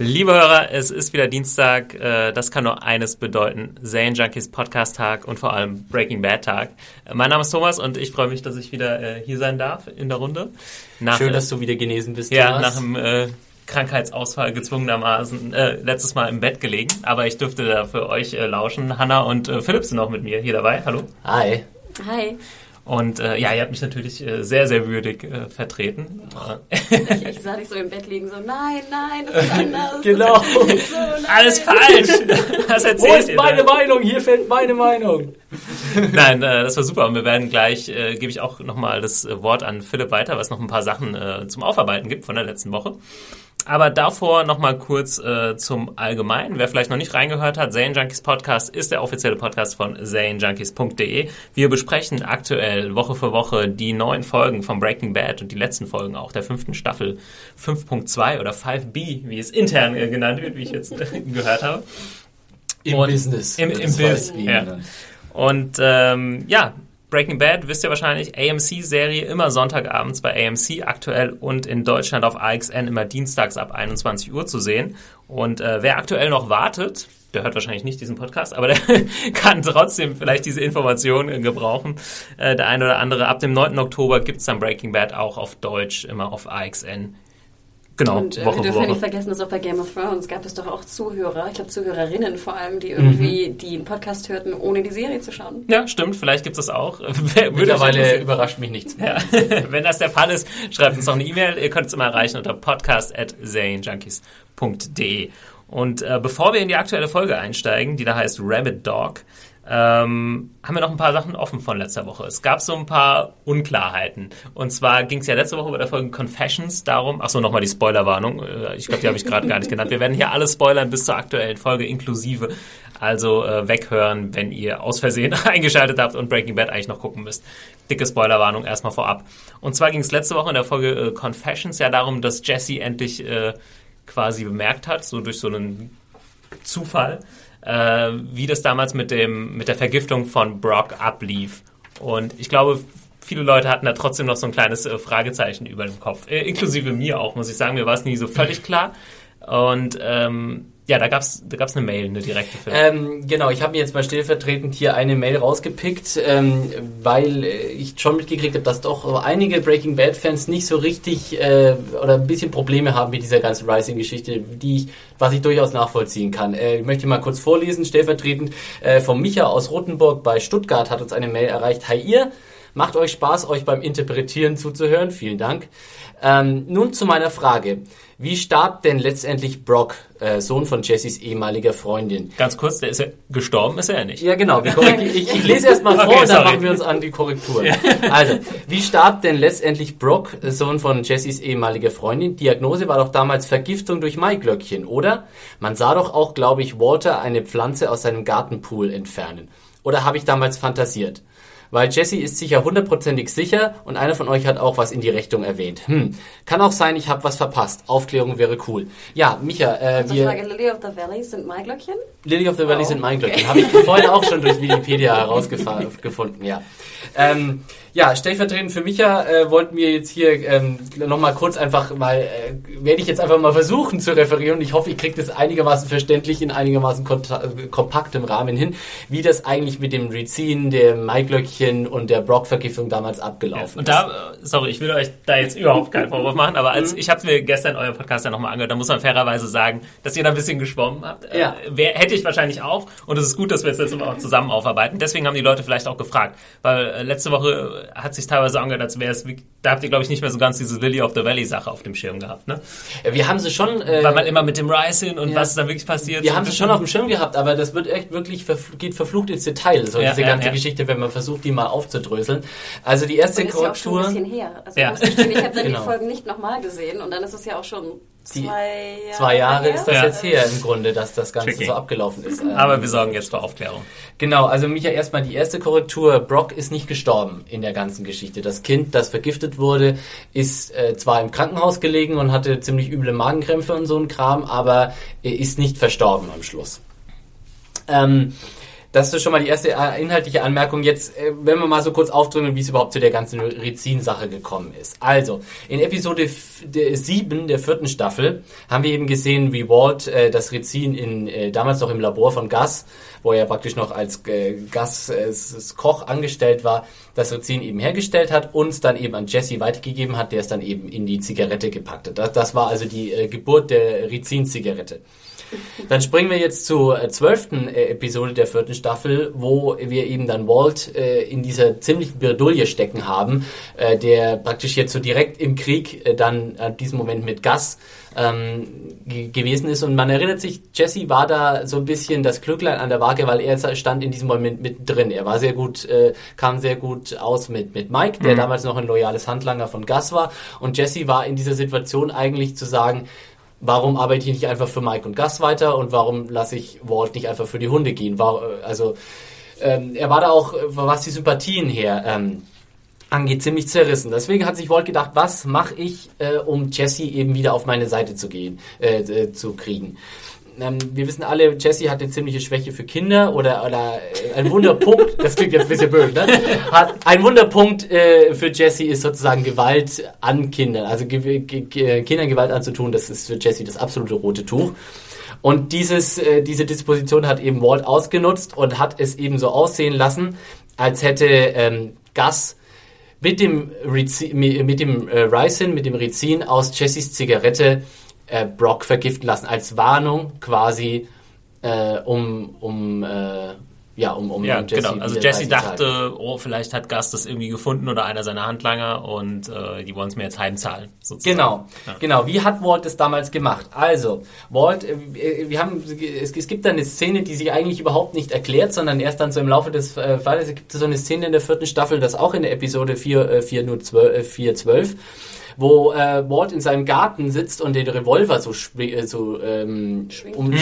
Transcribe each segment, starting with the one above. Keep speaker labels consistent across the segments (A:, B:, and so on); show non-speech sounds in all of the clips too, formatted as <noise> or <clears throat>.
A: Liebe Hörer, es ist wieder Dienstag. Äh, das kann nur eines bedeuten: Zane Junkies Podcast Tag und vor allem Breaking Bad Tag. Äh, mein Name ist Thomas und ich freue mich, dass ich wieder äh, hier sein darf in der Runde.
B: Nach, Schön, dass du wieder genesen bist.
A: Ja, Thomas. nach einem äh, Krankheitsausfall gezwungenermaßen äh, letztes Mal im Bett gelegen, aber ich durfte da für euch äh, lauschen. Hanna und Philipp sind auch mit mir hier dabei. Hallo.
B: Hi.
C: Hi.
A: Und äh, ja, ihr habt mich natürlich äh, sehr, sehr würdig äh, vertreten.
C: ich, ich sah dich so im Bett liegen, so nein, nein, das ist anders.
B: genau.
A: So, <laughs> Alles falsch.
B: Was erzählst Wo ist meine Meinung? Hier fällt meine Meinung.
A: nein, äh, das war super. Und wir werden gleich, äh, gebe ich auch nochmal das äh, Wort an Philipp weiter, was noch ein paar Sachen äh, zum Aufarbeiten gibt von der letzten Woche. Aber davor nochmal kurz äh, zum Allgemeinen. Wer vielleicht noch nicht reingehört hat, Zane Junkies Podcast ist der offizielle Podcast von zanejunkies.de. Wir besprechen aktuell Woche für Woche die neuen Folgen von Breaking Bad und die letzten Folgen auch der fünften Staffel 5.2 oder 5B, wie es intern äh, genannt wird, wie ich jetzt äh, <laughs> gehört habe.
B: Im und Business.
A: Im, im Business. Ja. Und ähm, ja, Breaking Bad, wisst ihr wahrscheinlich, AMC-Serie immer Sonntagabends bei AMC aktuell und in Deutschland auf AXN immer dienstags ab 21 Uhr zu sehen. Und äh, wer aktuell noch wartet, der hört wahrscheinlich nicht diesen Podcast, aber der <laughs> kann trotzdem vielleicht diese Informationen gebrauchen. Äh, der eine oder andere, ab dem 9. Oktober gibt's dann Breaking Bad auch auf Deutsch, immer auf AXN
C: Genau, und äh, Woche wir dürfen ja nicht vergessen, dass auch bei Game of Thrones gab es doch auch Zuhörer, ich glaube Zuhörerinnen vor allem, die irgendwie mhm. den Podcast hörten, ohne die Serie zu schauen.
A: Ja, stimmt, vielleicht gibt es das auch. <laughs>
B: Mittlerweile überrascht mich nichts
A: mehr. Ja. <laughs> Wenn das der Fall ist, schreibt uns noch eine E-Mail. Ihr könnt es immer erreichen unter podcast.zanejunkies.de. Und äh, bevor wir in die aktuelle Folge einsteigen, die da heißt Rabbit Dog, ähm, haben wir noch ein paar Sachen offen von letzter Woche. Es gab so ein paar Unklarheiten. Und zwar ging es ja letzte Woche bei der Folge Confessions darum, achso, nochmal die Spoilerwarnung. Äh, ich glaube, die habe ich gerade gar nicht genannt. Wir werden hier alle spoilern bis zur aktuellen Folge inklusive. Also äh, weghören, wenn ihr aus Versehen <laughs> eingeschaltet habt und Breaking Bad eigentlich noch gucken müsst. Dicke Spoilerwarnung erstmal vorab. Und zwar ging es letzte Woche in der Folge äh, Confessions ja darum, dass Jesse endlich äh, quasi bemerkt hat, so durch so einen Zufall, äh, wie das damals mit, dem, mit der Vergiftung von Brock ablief. Und ich glaube, viele Leute hatten da trotzdem noch so ein kleines äh, Fragezeichen über dem Kopf. Äh, inklusive mir auch, muss ich sagen. Mir war es nie so völlig klar. Und ähm, ja, da gab's da gab's eine Mail, eine direkte
B: für. Ähm, genau, ich habe mir jetzt mal stellvertretend hier eine Mail rausgepickt, ähm, weil ich schon mitgekriegt habe, dass doch einige Breaking Bad Fans nicht so richtig äh, oder ein bisschen Probleme haben mit dieser ganzen Rising-Geschichte, die ich, was ich durchaus nachvollziehen kann. Äh, ich möchte mal kurz vorlesen, stellvertretend äh, von Micha aus Rothenburg bei Stuttgart hat uns eine Mail erreicht. Hi ihr, macht euch Spaß, euch beim Interpretieren zuzuhören. Vielen Dank. Ähm, nun zu meiner Frage. Wie starb denn letztendlich Brock, äh, Sohn von Jessys ehemaliger Freundin?
A: Ganz kurz, der ist ja gestorben, ist er ja nicht.
B: Ja, genau. <laughs> ich, ich, lese erst mal vor okay, und dann machen wir uns an die Korrektur. Ja. Also, wie starb denn letztendlich Brock, Sohn von Jessys ehemaliger Freundin? Diagnose war doch damals Vergiftung durch Maiglöckchen, oder? Man sah doch auch, glaube ich, Walter eine Pflanze aus seinem Gartenpool entfernen. Oder habe ich damals fantasiert? Weil Jesse ist sicher hundertprozentig sicher und einer von euch hat auch was in die Richtung erwähnt. Hm, kann auch sein, ich habe was verpasst. Aufklärung wäre cool. Ja, Micha,
C: äh, wir... Frage, Lily of the Valley sind Maiglöckchen?
B: Lily of the Valley oh, sind Maiglöckchen. Okay. Habe ich vorhin auch schon durch Wikipedia herausgefunden, ja. Ähm, ja, stellvertretend für Micha äh, wollten wir jetzt hier ähm, nochmal kurz einfach mal, äh, werde ich jetzt einfach mal versuchen zu referieren. Ich hoffe, ich kriege das einigermaßen verständlich in einigermaßen kompaktem Rahmen hin, wie das eigentlich mit dem Reziehen, dem Maiglöckchen und der Brock-Vergiftung damals abgelaufen
A: ja, und da, sorry, ich will euch da jetzt überhaupt keinen Vorwurf machen, aber als mhm. ich habe mir gestern euer Podcast ja nochmal angehört, da muss man fairerweise sagen, dass ihr da ein bisschen geschwommen habt. Äh, ja. Äh, wär, hätte ich wahrscheinlich auch und es ist gut, dass wir es jetzt auch zusammen aufarbeiten. Deswegen haben die Leute vielleicht auch gefragt, weil äh, letzte Woche hat sich teilweise angehört, als wäre es, da habt ihr, glaube ich, nicht mehr so ganz diese Lily of the Valley Sache auf dem Schirm gehabt, ne?
B: Ja, wir haben sie schon...
A: Äh, Weil man immer mit dem Rising und ja. was dann wirklich passiert.
B: Wir haben sie schon auf dem Schirm gehabt, aber das wird echt wirklich, verfl geht verflucht ins Detail, so ja, diese ganze Geschichte, wenn man versucht, die mal aufzudröseln. Also die erste Korrektur.
C: Ja auch schon ein bisschen her. Also ja. ich habe <laughs> dann genau. die Folgen nicht nochmal gesehen und dann ist es ja auch schon zwei Jahre,
B: zwei Jahre ist das ja. jetzt her im Grunde, dass das Ganze Tricky. so abgelaufen ist.
A: Aber wir sorgen jetzt für Aufklärung.
B: Genau, also Micha, erstmal die erste Korrektur. Brock ist nicht gestorben in der ganzen Geschichte. Das Kind, das vergiftet wurde, ist äh, zwar im Krankenhaus gelegen und hatte ziemlich üble Magenkrämpfe und so ein Kram, aber er ist nicht verstorben am Schluss. Ähm, das ist schon mal die erste äh, inhaltliche Anmerkung. Jetzt, äh, wenn wir mal so kurz aufdrücken, wie es überhaupt zu der ganzen Rizin-Sache gekommen ist. Also, in Episode 7 der vierten Staffel haben wir eben gesehen, wie Walt äh, das Rizin in, äh, damals noch im Labor von Gus, wo er praktisch noch als äh, Gus äh, Koch angestellt war, das Rizin eben hergestellt hat, uns dann eben an Jesse weitergegeben hat, der es dann eben in die Zigarette gepackt hat. Das, das war also die äh, Geburt der Rizin-Zigarette. Dann springen wir jetzt zur äh, zwölften äh, Episode der vierten Staffel, wo wir eben dann Walt äh, in dieser ziemlichen Bredouille stecken haben, äh, der praktisch jetzt so direkt im Krieg äh, dann an diesem Moment mit Gas ähm, gewesen ist. Und man erinnert sich, Jesse war da so ein bisschen das Glücklein an der Waage, weil er stand in diesem Moment mittendrin. Er war sehr gut, äh, kam sehr gut aus mit, mit Mike, der mhm. damals noch ein loyales Handlanger von Gas war. Und Jesse war in dieser Situation eigentlich zu sagen, warum arbeite ich nicht einfach für Mike und Gus weiter und warum lasse ich Walt nicht einfach für die Hunde gehen? War, also ähm, er war da auch, was die Sympathien her ähm, angeht, ziemlich zerrissen. Deswegen hat sich Walt gedacht, was mache ich, äh, um Jesse eben wieder auf meine Seite zu gehen, äh, äh, zu kriegen ähm, wir wissen alle, Jesse hat eine ziemliche Schwäche für Kinder oder, oder äh, ein Wunderpunkt, <laughs> das klingt jetzt ein bisschen blöd, ne? Hat, ein Wunderpunkt äh, für Jesse ist sozusagen Gewalt an Kindern. Also ge ge Kindern Gewalt anzutun, das ist für Jesse das absolute rote Tuch. Und dieses, äh, diese Disposition hat eben Walt ausgenutzt und hat es eben so aussehen lassen, als hätte ähm, Gus mit dem, Rizin, mit dem äh, Ricin, mit dem Rizin aus Jessys Zigarette äh, Brock vergiften lassen, als Warnung quasi, äh, um, um, äh, ja, um, um
A: ja, Jesse genau. Also Jesse dachte, oh, vielleicht hat Gus das irgendwie gefunden oder einer seiner Handlanger und äh, die wollen es mir jetzt heimzahlen.
B: Sozusagen. Genau, ja. genau. Wie hat Walt das damals gemacht? Also, Walt, äh, wir haben, es, es, gibt da eine Szene, die sich eigentlich überhaupt nicht erklärt, sondern erst dann so im Laufe des äh, Falles gibt es so eine Szene in der vierten Staffel, das auch in der Episode 4, äh, 4, 12, äh, 4 12 wo äh, Walt in seinem Garten sitzt und den Revolver so, äh, so ähm, um, mhm.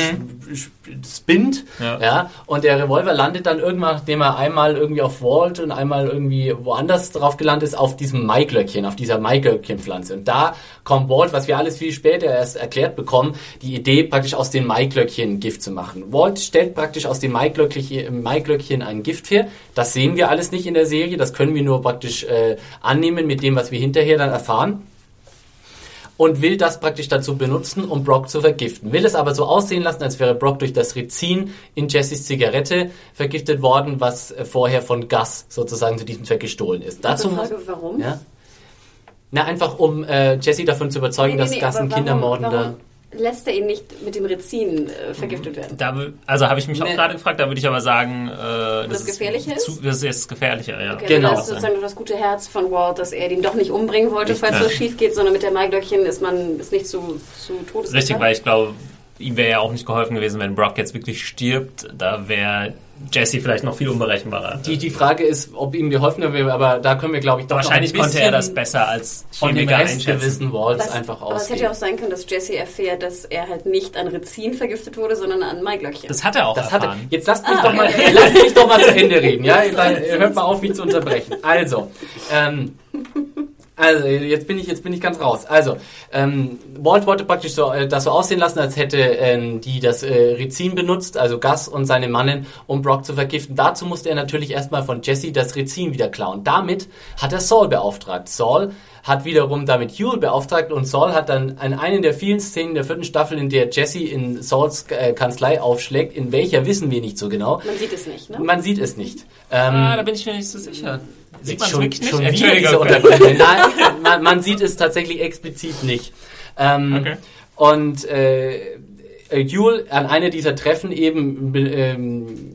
B: spinnt, ja. ja. und der Revolver landet dann irgendwann, nachdem er einmal irgendwie auf Walt und einmal irgendwie woanders drauf gelandet ist, auf diesem Maiglöckchen, auf dieser Maiglöckchenpflanze. Und da kommt Walt, was wir alles viel später erst erklärt bekommen, die Idee praktisch aus den Maiglöckchen Gift zu machen. Walt stellt praktisch aus dem Maiglöckchen, Maiglöckchen ein Gift her. Das sehen wir alles nicht in der Serie, das können wir nur praktisch äh, annehmen mit dem, was wir hinterher dann erfahren und will das praktisch dazu benutzen, um Brock zu vergiften. Will es aber so aussehen lassen, als wäre Brock durch das Rizin in Jessys Zigarette vergiftet worden, was äh, vorher von Gus sozusagen zu diesem Zweck gestohlen ist.
C: Dazu Frage, warum?
B: Ja, na, einfach um äh, Jesse davon zu überzeugen, nee, nee, nee, dass Gus ein Kindermordender
C: lässt er ihn nicht mit dem Rezin äh, vergiftet werden.
A: Da, also habe ich mich nee. auch gerade gefragt, da würde ich aber sagen, äh,
C: das, das Gefährliche ist,
A: zu, das ist gefährlicher, ja.
C: Okay, genau. Das ist sozusagen das gute Herz von Walt, dass er ihn doch nicht umbringen wollte, falls ja. was schief geht, sondern mit der Maiglöckchen ist man ist nicht zu, zu Todes.
A: Richtig, weil ich glaube, ihm wäre ja auch nicht geholfen gewesen, wenn Brock jetzt wirklich stirbt. Da wäre Jesse vielleicht noch viel unberechenbarer.
B: Die, die Frage ist, ob ihm geholfen wäre, aber da können wir, glaube ich,
A: doch Wahrscheinlich noch ein konnte er das besser als
B: von dem Restgewissen Walls einfach aus.
C: Aber es hätte ja auch sein können, dass Jesse erfährt, dass er halt nicht an Rezin vergiftet wurde, sondern an Maiglöckchen.
A: Das hat er auch das erfahren. Hat
B: er. Jetzt lasst mich, ah, doch mal, lasst mich doch mal zu Ende reden. Ja? <laughs> Hört mal auf, mich zu unterbrechen. Also, ähm, also, jetzt bin ich, jetzt bin ich ganz raus. Also, ähm, Walt wollte praktisch so, äh, das so aussehen lassen, als hätte ähm, die das äh, Rizin benutzt, also Gus und seine Mannen, um Brock zu vergiften. Dazu musste er natürlich erstmal von Jesse das Rizin wieder klauen. Damit hat er Saul beauftragt. Saul hat wiederum damit Yule beauftragt und Saul hat dann an einen der vielen Szenen der vierten Staffel, in der Jesse in Sauls äh, Kanzlei aufschlägt, in welcher wissen wir nicht so genau.
C: Man sieht es nicht, ne?
B: Man sieht es nicht.
A: Ähm, ah, da bin ich mir nicht so sicher.
B: Sieht man schon, wirklich nicht? Schon wieder diese <laughs> Unterbrechung. Nein, man, man, sieht es tatsächlich explizit nicht. Ähm, okay. Und äh, Yule an einer dieser Treffen eben ähm,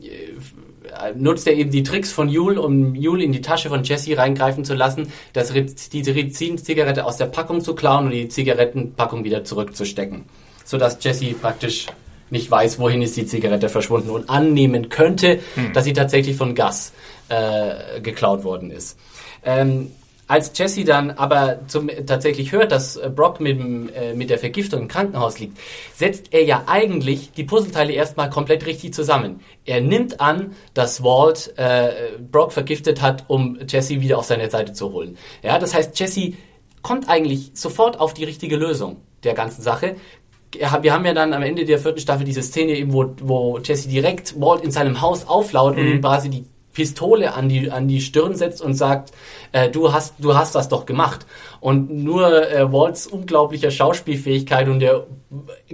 B: nutzt er eben die Tricks von Yule, um Yule in die Tasche von Jesse reingreifen zu lassen, das, diese Rizin-Zigarette aus der Packung zu klauen und die Zigarettenpackung wieder zurückzustecken. Sodass Jesse praktisch nicht weiß, wohin ist die Zigarette verschwunden und annehmen könnte, hm. dass sie tatsächlich von Gus äh, geklaut worden ist. Ähm, als Jesse dann aber zum, tatsächlich hört, dass Brock mit, äh, mit der Vergiftung im Krankenhaus liegt, setzt er ja eigentlich die Puzzleteile erstmal komplett richtig zusammen. Er nimmt an, dass Walt äh, Brock vergiftet hat, um Jesse wieder auf seine Seite zu holen. Ja, das heißt, Jesse kommt eigentlich sofort auf die richtige Lösung der ganzen Sache. Wir haben ja dann am Ende der vierten Staffel diese Szene eben, wo, wo Jesse direkt Walt in seinem Haus auflaut mhm. und quasi die Pistole an die, an die Stirn setzt und sagt, äh, du, hast, du hast das doch gemacht. Und nur äh, Walts unglaublicher Schauspielfähigkeit und der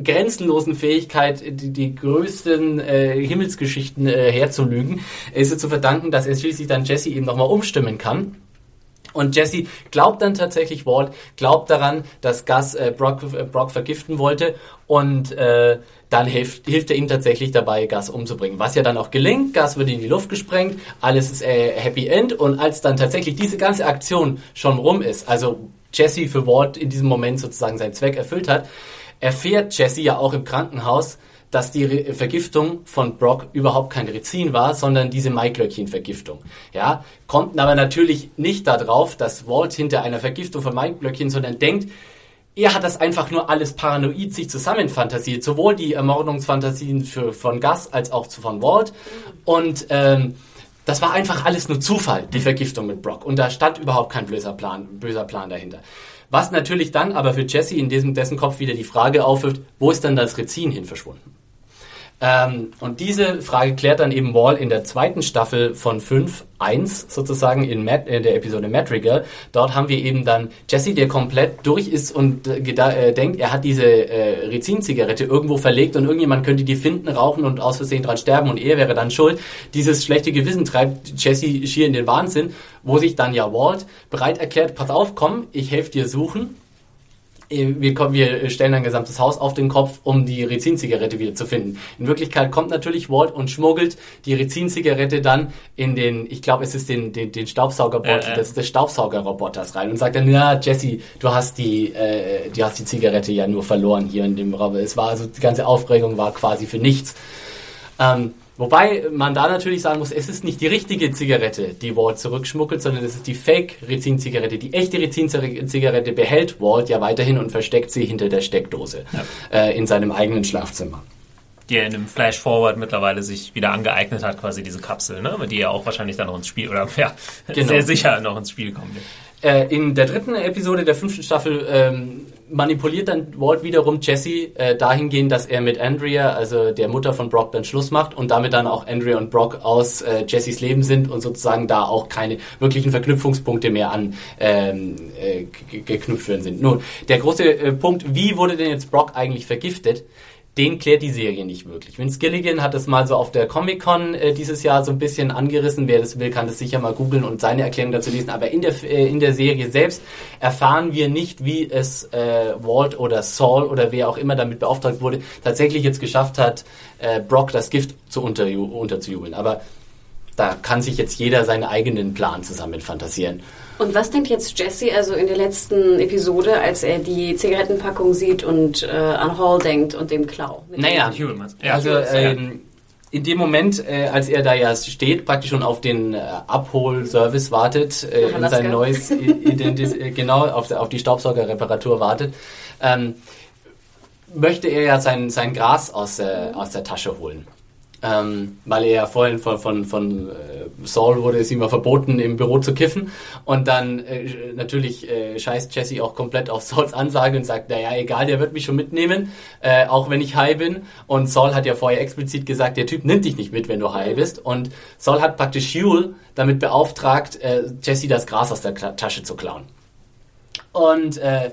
B: grenzenlosen Fähigkeit, die, die größten äh, Himmelsgeschichten äh, herzulügen, ist es zu verdanken, dass er schließlich dann Jesse eben nochmal umstimmen kann. Und Jesse glaubt dann tatsächlich Walt, glaubt daran, dass Gus äh, Brock, äh, Brock vergiften wollte. Und äh, dann hilft, hilft er ihm tatsächlich dabei, Gas umzubringen. Was ja dann auch gelingt, Gas wird in die Luft gesprengt, alles ist äh, Happy End. Und als dann tatsächlich diese ganze Aktion schon rum ist, also Jesse für Walt in diesem Moment sozusagen seinen Zweck erfüllt hat, erfährt Jesse ja auch im Krankenhaus, dass die Re Vergiftung von Brock überhaupt kein Rizin war, sondern diese Maiglöckchen-Vergiftung. Ja, kommt aber natürlich nicht darauf, dass Walt hinter einer Vergiftung von Maiglöckchen, sondern denkt, er hat das einfach nur alles paranoid sich zusammenfantasiert, sowohl die Ermordungsfantasien für, von Gus als auch von Walt. Und ähm, das war einfach alles nur Zufall, die Vergiftung mit Brock. Und da stand überhaupt kein böser Plan, böser Plan dahinter. Was natürlich dann aber für Jesse in diesem, dessen Kopf wieder die Frage aufwirft, wo ist dann das Rezin hin verschwunden? Ähm, und diese Frage klärt dann eben Wall in der zweiten Staffel von 5, 1 sozusagen in, Matt, in der Episode Madrigal. Dort haben wir eben dann Jesse, der komplett durch ist und äh, äh, denkt, er hat diese äh, Rezin-Zigarette irgendwo verlegt und irgendjemand könnte die finden, rauchen und aus Versehen dran sterben und er wäre dann schuld. Dieses schlechte Gewissen treibt Jesse schier in den Wahnsinn, wo sich dann ja Walt bereit erklärt, pass auf, komm, ich helfe dir suchen wir, kommen, wir stellen ein gesamtes Haus auf den Kopf, um die Rezin-Zigarette wieder zu finden. In Wirklichkeit kommt natürlich Walt und schmuggelt die Rezin-Zigarette dann in den, ich glaube, es ist den, den, den Staubsaugerbeutel äh, äh. des, des Staubsaugerroboters rein und sagt dann, ja, Jesse, du hast die, äh, du hast die Zigarette ja nur verloren hier in dem Raum. Es war also, die ganze Aufregung war quasi für nichts. Ähm, Wobei man da natürlich sagen muss, es ist nicht die richtige Zigarette, die Walt zurückschmuggelt, sondern es ist die Fake-Rezin-Zigarette. Die echte Rezin-Zigarette behält Walt ja weiterhin und versteckt sie hinter der Steckdose ja. äh, in seinem eigenen Schlafzimmer.
A: Die er in einem Flash-Forward mittlerweile sich wieder angeeignet hat, quasi diese Kapsel, ne? die ja auch wahrscheinlich dann noch ins Spiel, oder ja, genau. sehr sicher noch ins Spiel kommt.
B: Äh, in der dritten Episode der fünften Staffel ähm, manipuliert dann Walt wiederum Jesse äh, dahingehend, dass er mit Andrea, also der Mutter von Brock, dann Schluss macht und damit dann auch Andrea und Brock aus äh, Jessys Leben sind und sozusagen da auch keine wirklichen Verknüpfungspunkte mehr an ähm, äh, geknüpft werden sind. Nun, der große äh, Punkt, wie wurde denn jetzt Brock eigentlich vergiftet? Den klärt die Serie nicht wirklich. Vince Gilligan hat es mal so auf der Comic-Con äh, dieses Jahr so ein bisschen angerissen. Wer das will, kann das sicher mal googeln und seine Erklärung dazu lesen. Aber in der, äh, in der Serie selbst erfahren wir nicht, wie es äh, Walt oder Saul oder wer auch immer damit beauftragt wurde, tatsächlich jetzt geschafft hat, äh, Brock das Gift zu unter, unterzujubeln. Aber da kann sich jetzt jeder seinen eigenen Plan zusammen fantasieren.
C: Und was denkt jetzt Jesse also in der letzten Episode, als er die Zigarettenpackung sieht und äh, an Hall denkt und dem Klau?
B: Naja, also ähm, in dem Moment, äh, als er da ja steht, praktisch schon auf den äh, Abholservice wartet, äh, in sein neues Identis äh, genau auf, auf die Staubsaugerreparatur wartet, ähm, möchte er ja sein, sein Gras aus, äh, aus der Tasche holen. Ähm, weil er ja vorhin von, von, von äh, Saul wurde es ihm ja verboten, im Büro zu kiffen. Und dann äh, natürlich äh, scheißt Jesse auch komplett auf Sauls Ansage und sagt, naja, egal, der wird mich schon mitnehmen, äh, auch wenn ich high bin. Und Saul hat ja vorher explizit gesagt, der Typ nimmt dich nicht mit, wenn du high bist. Und Saul hat praktisch Hugh damit beauftragt, äh, Jesse das Gras aus der Tasche zu klauen. Und äh,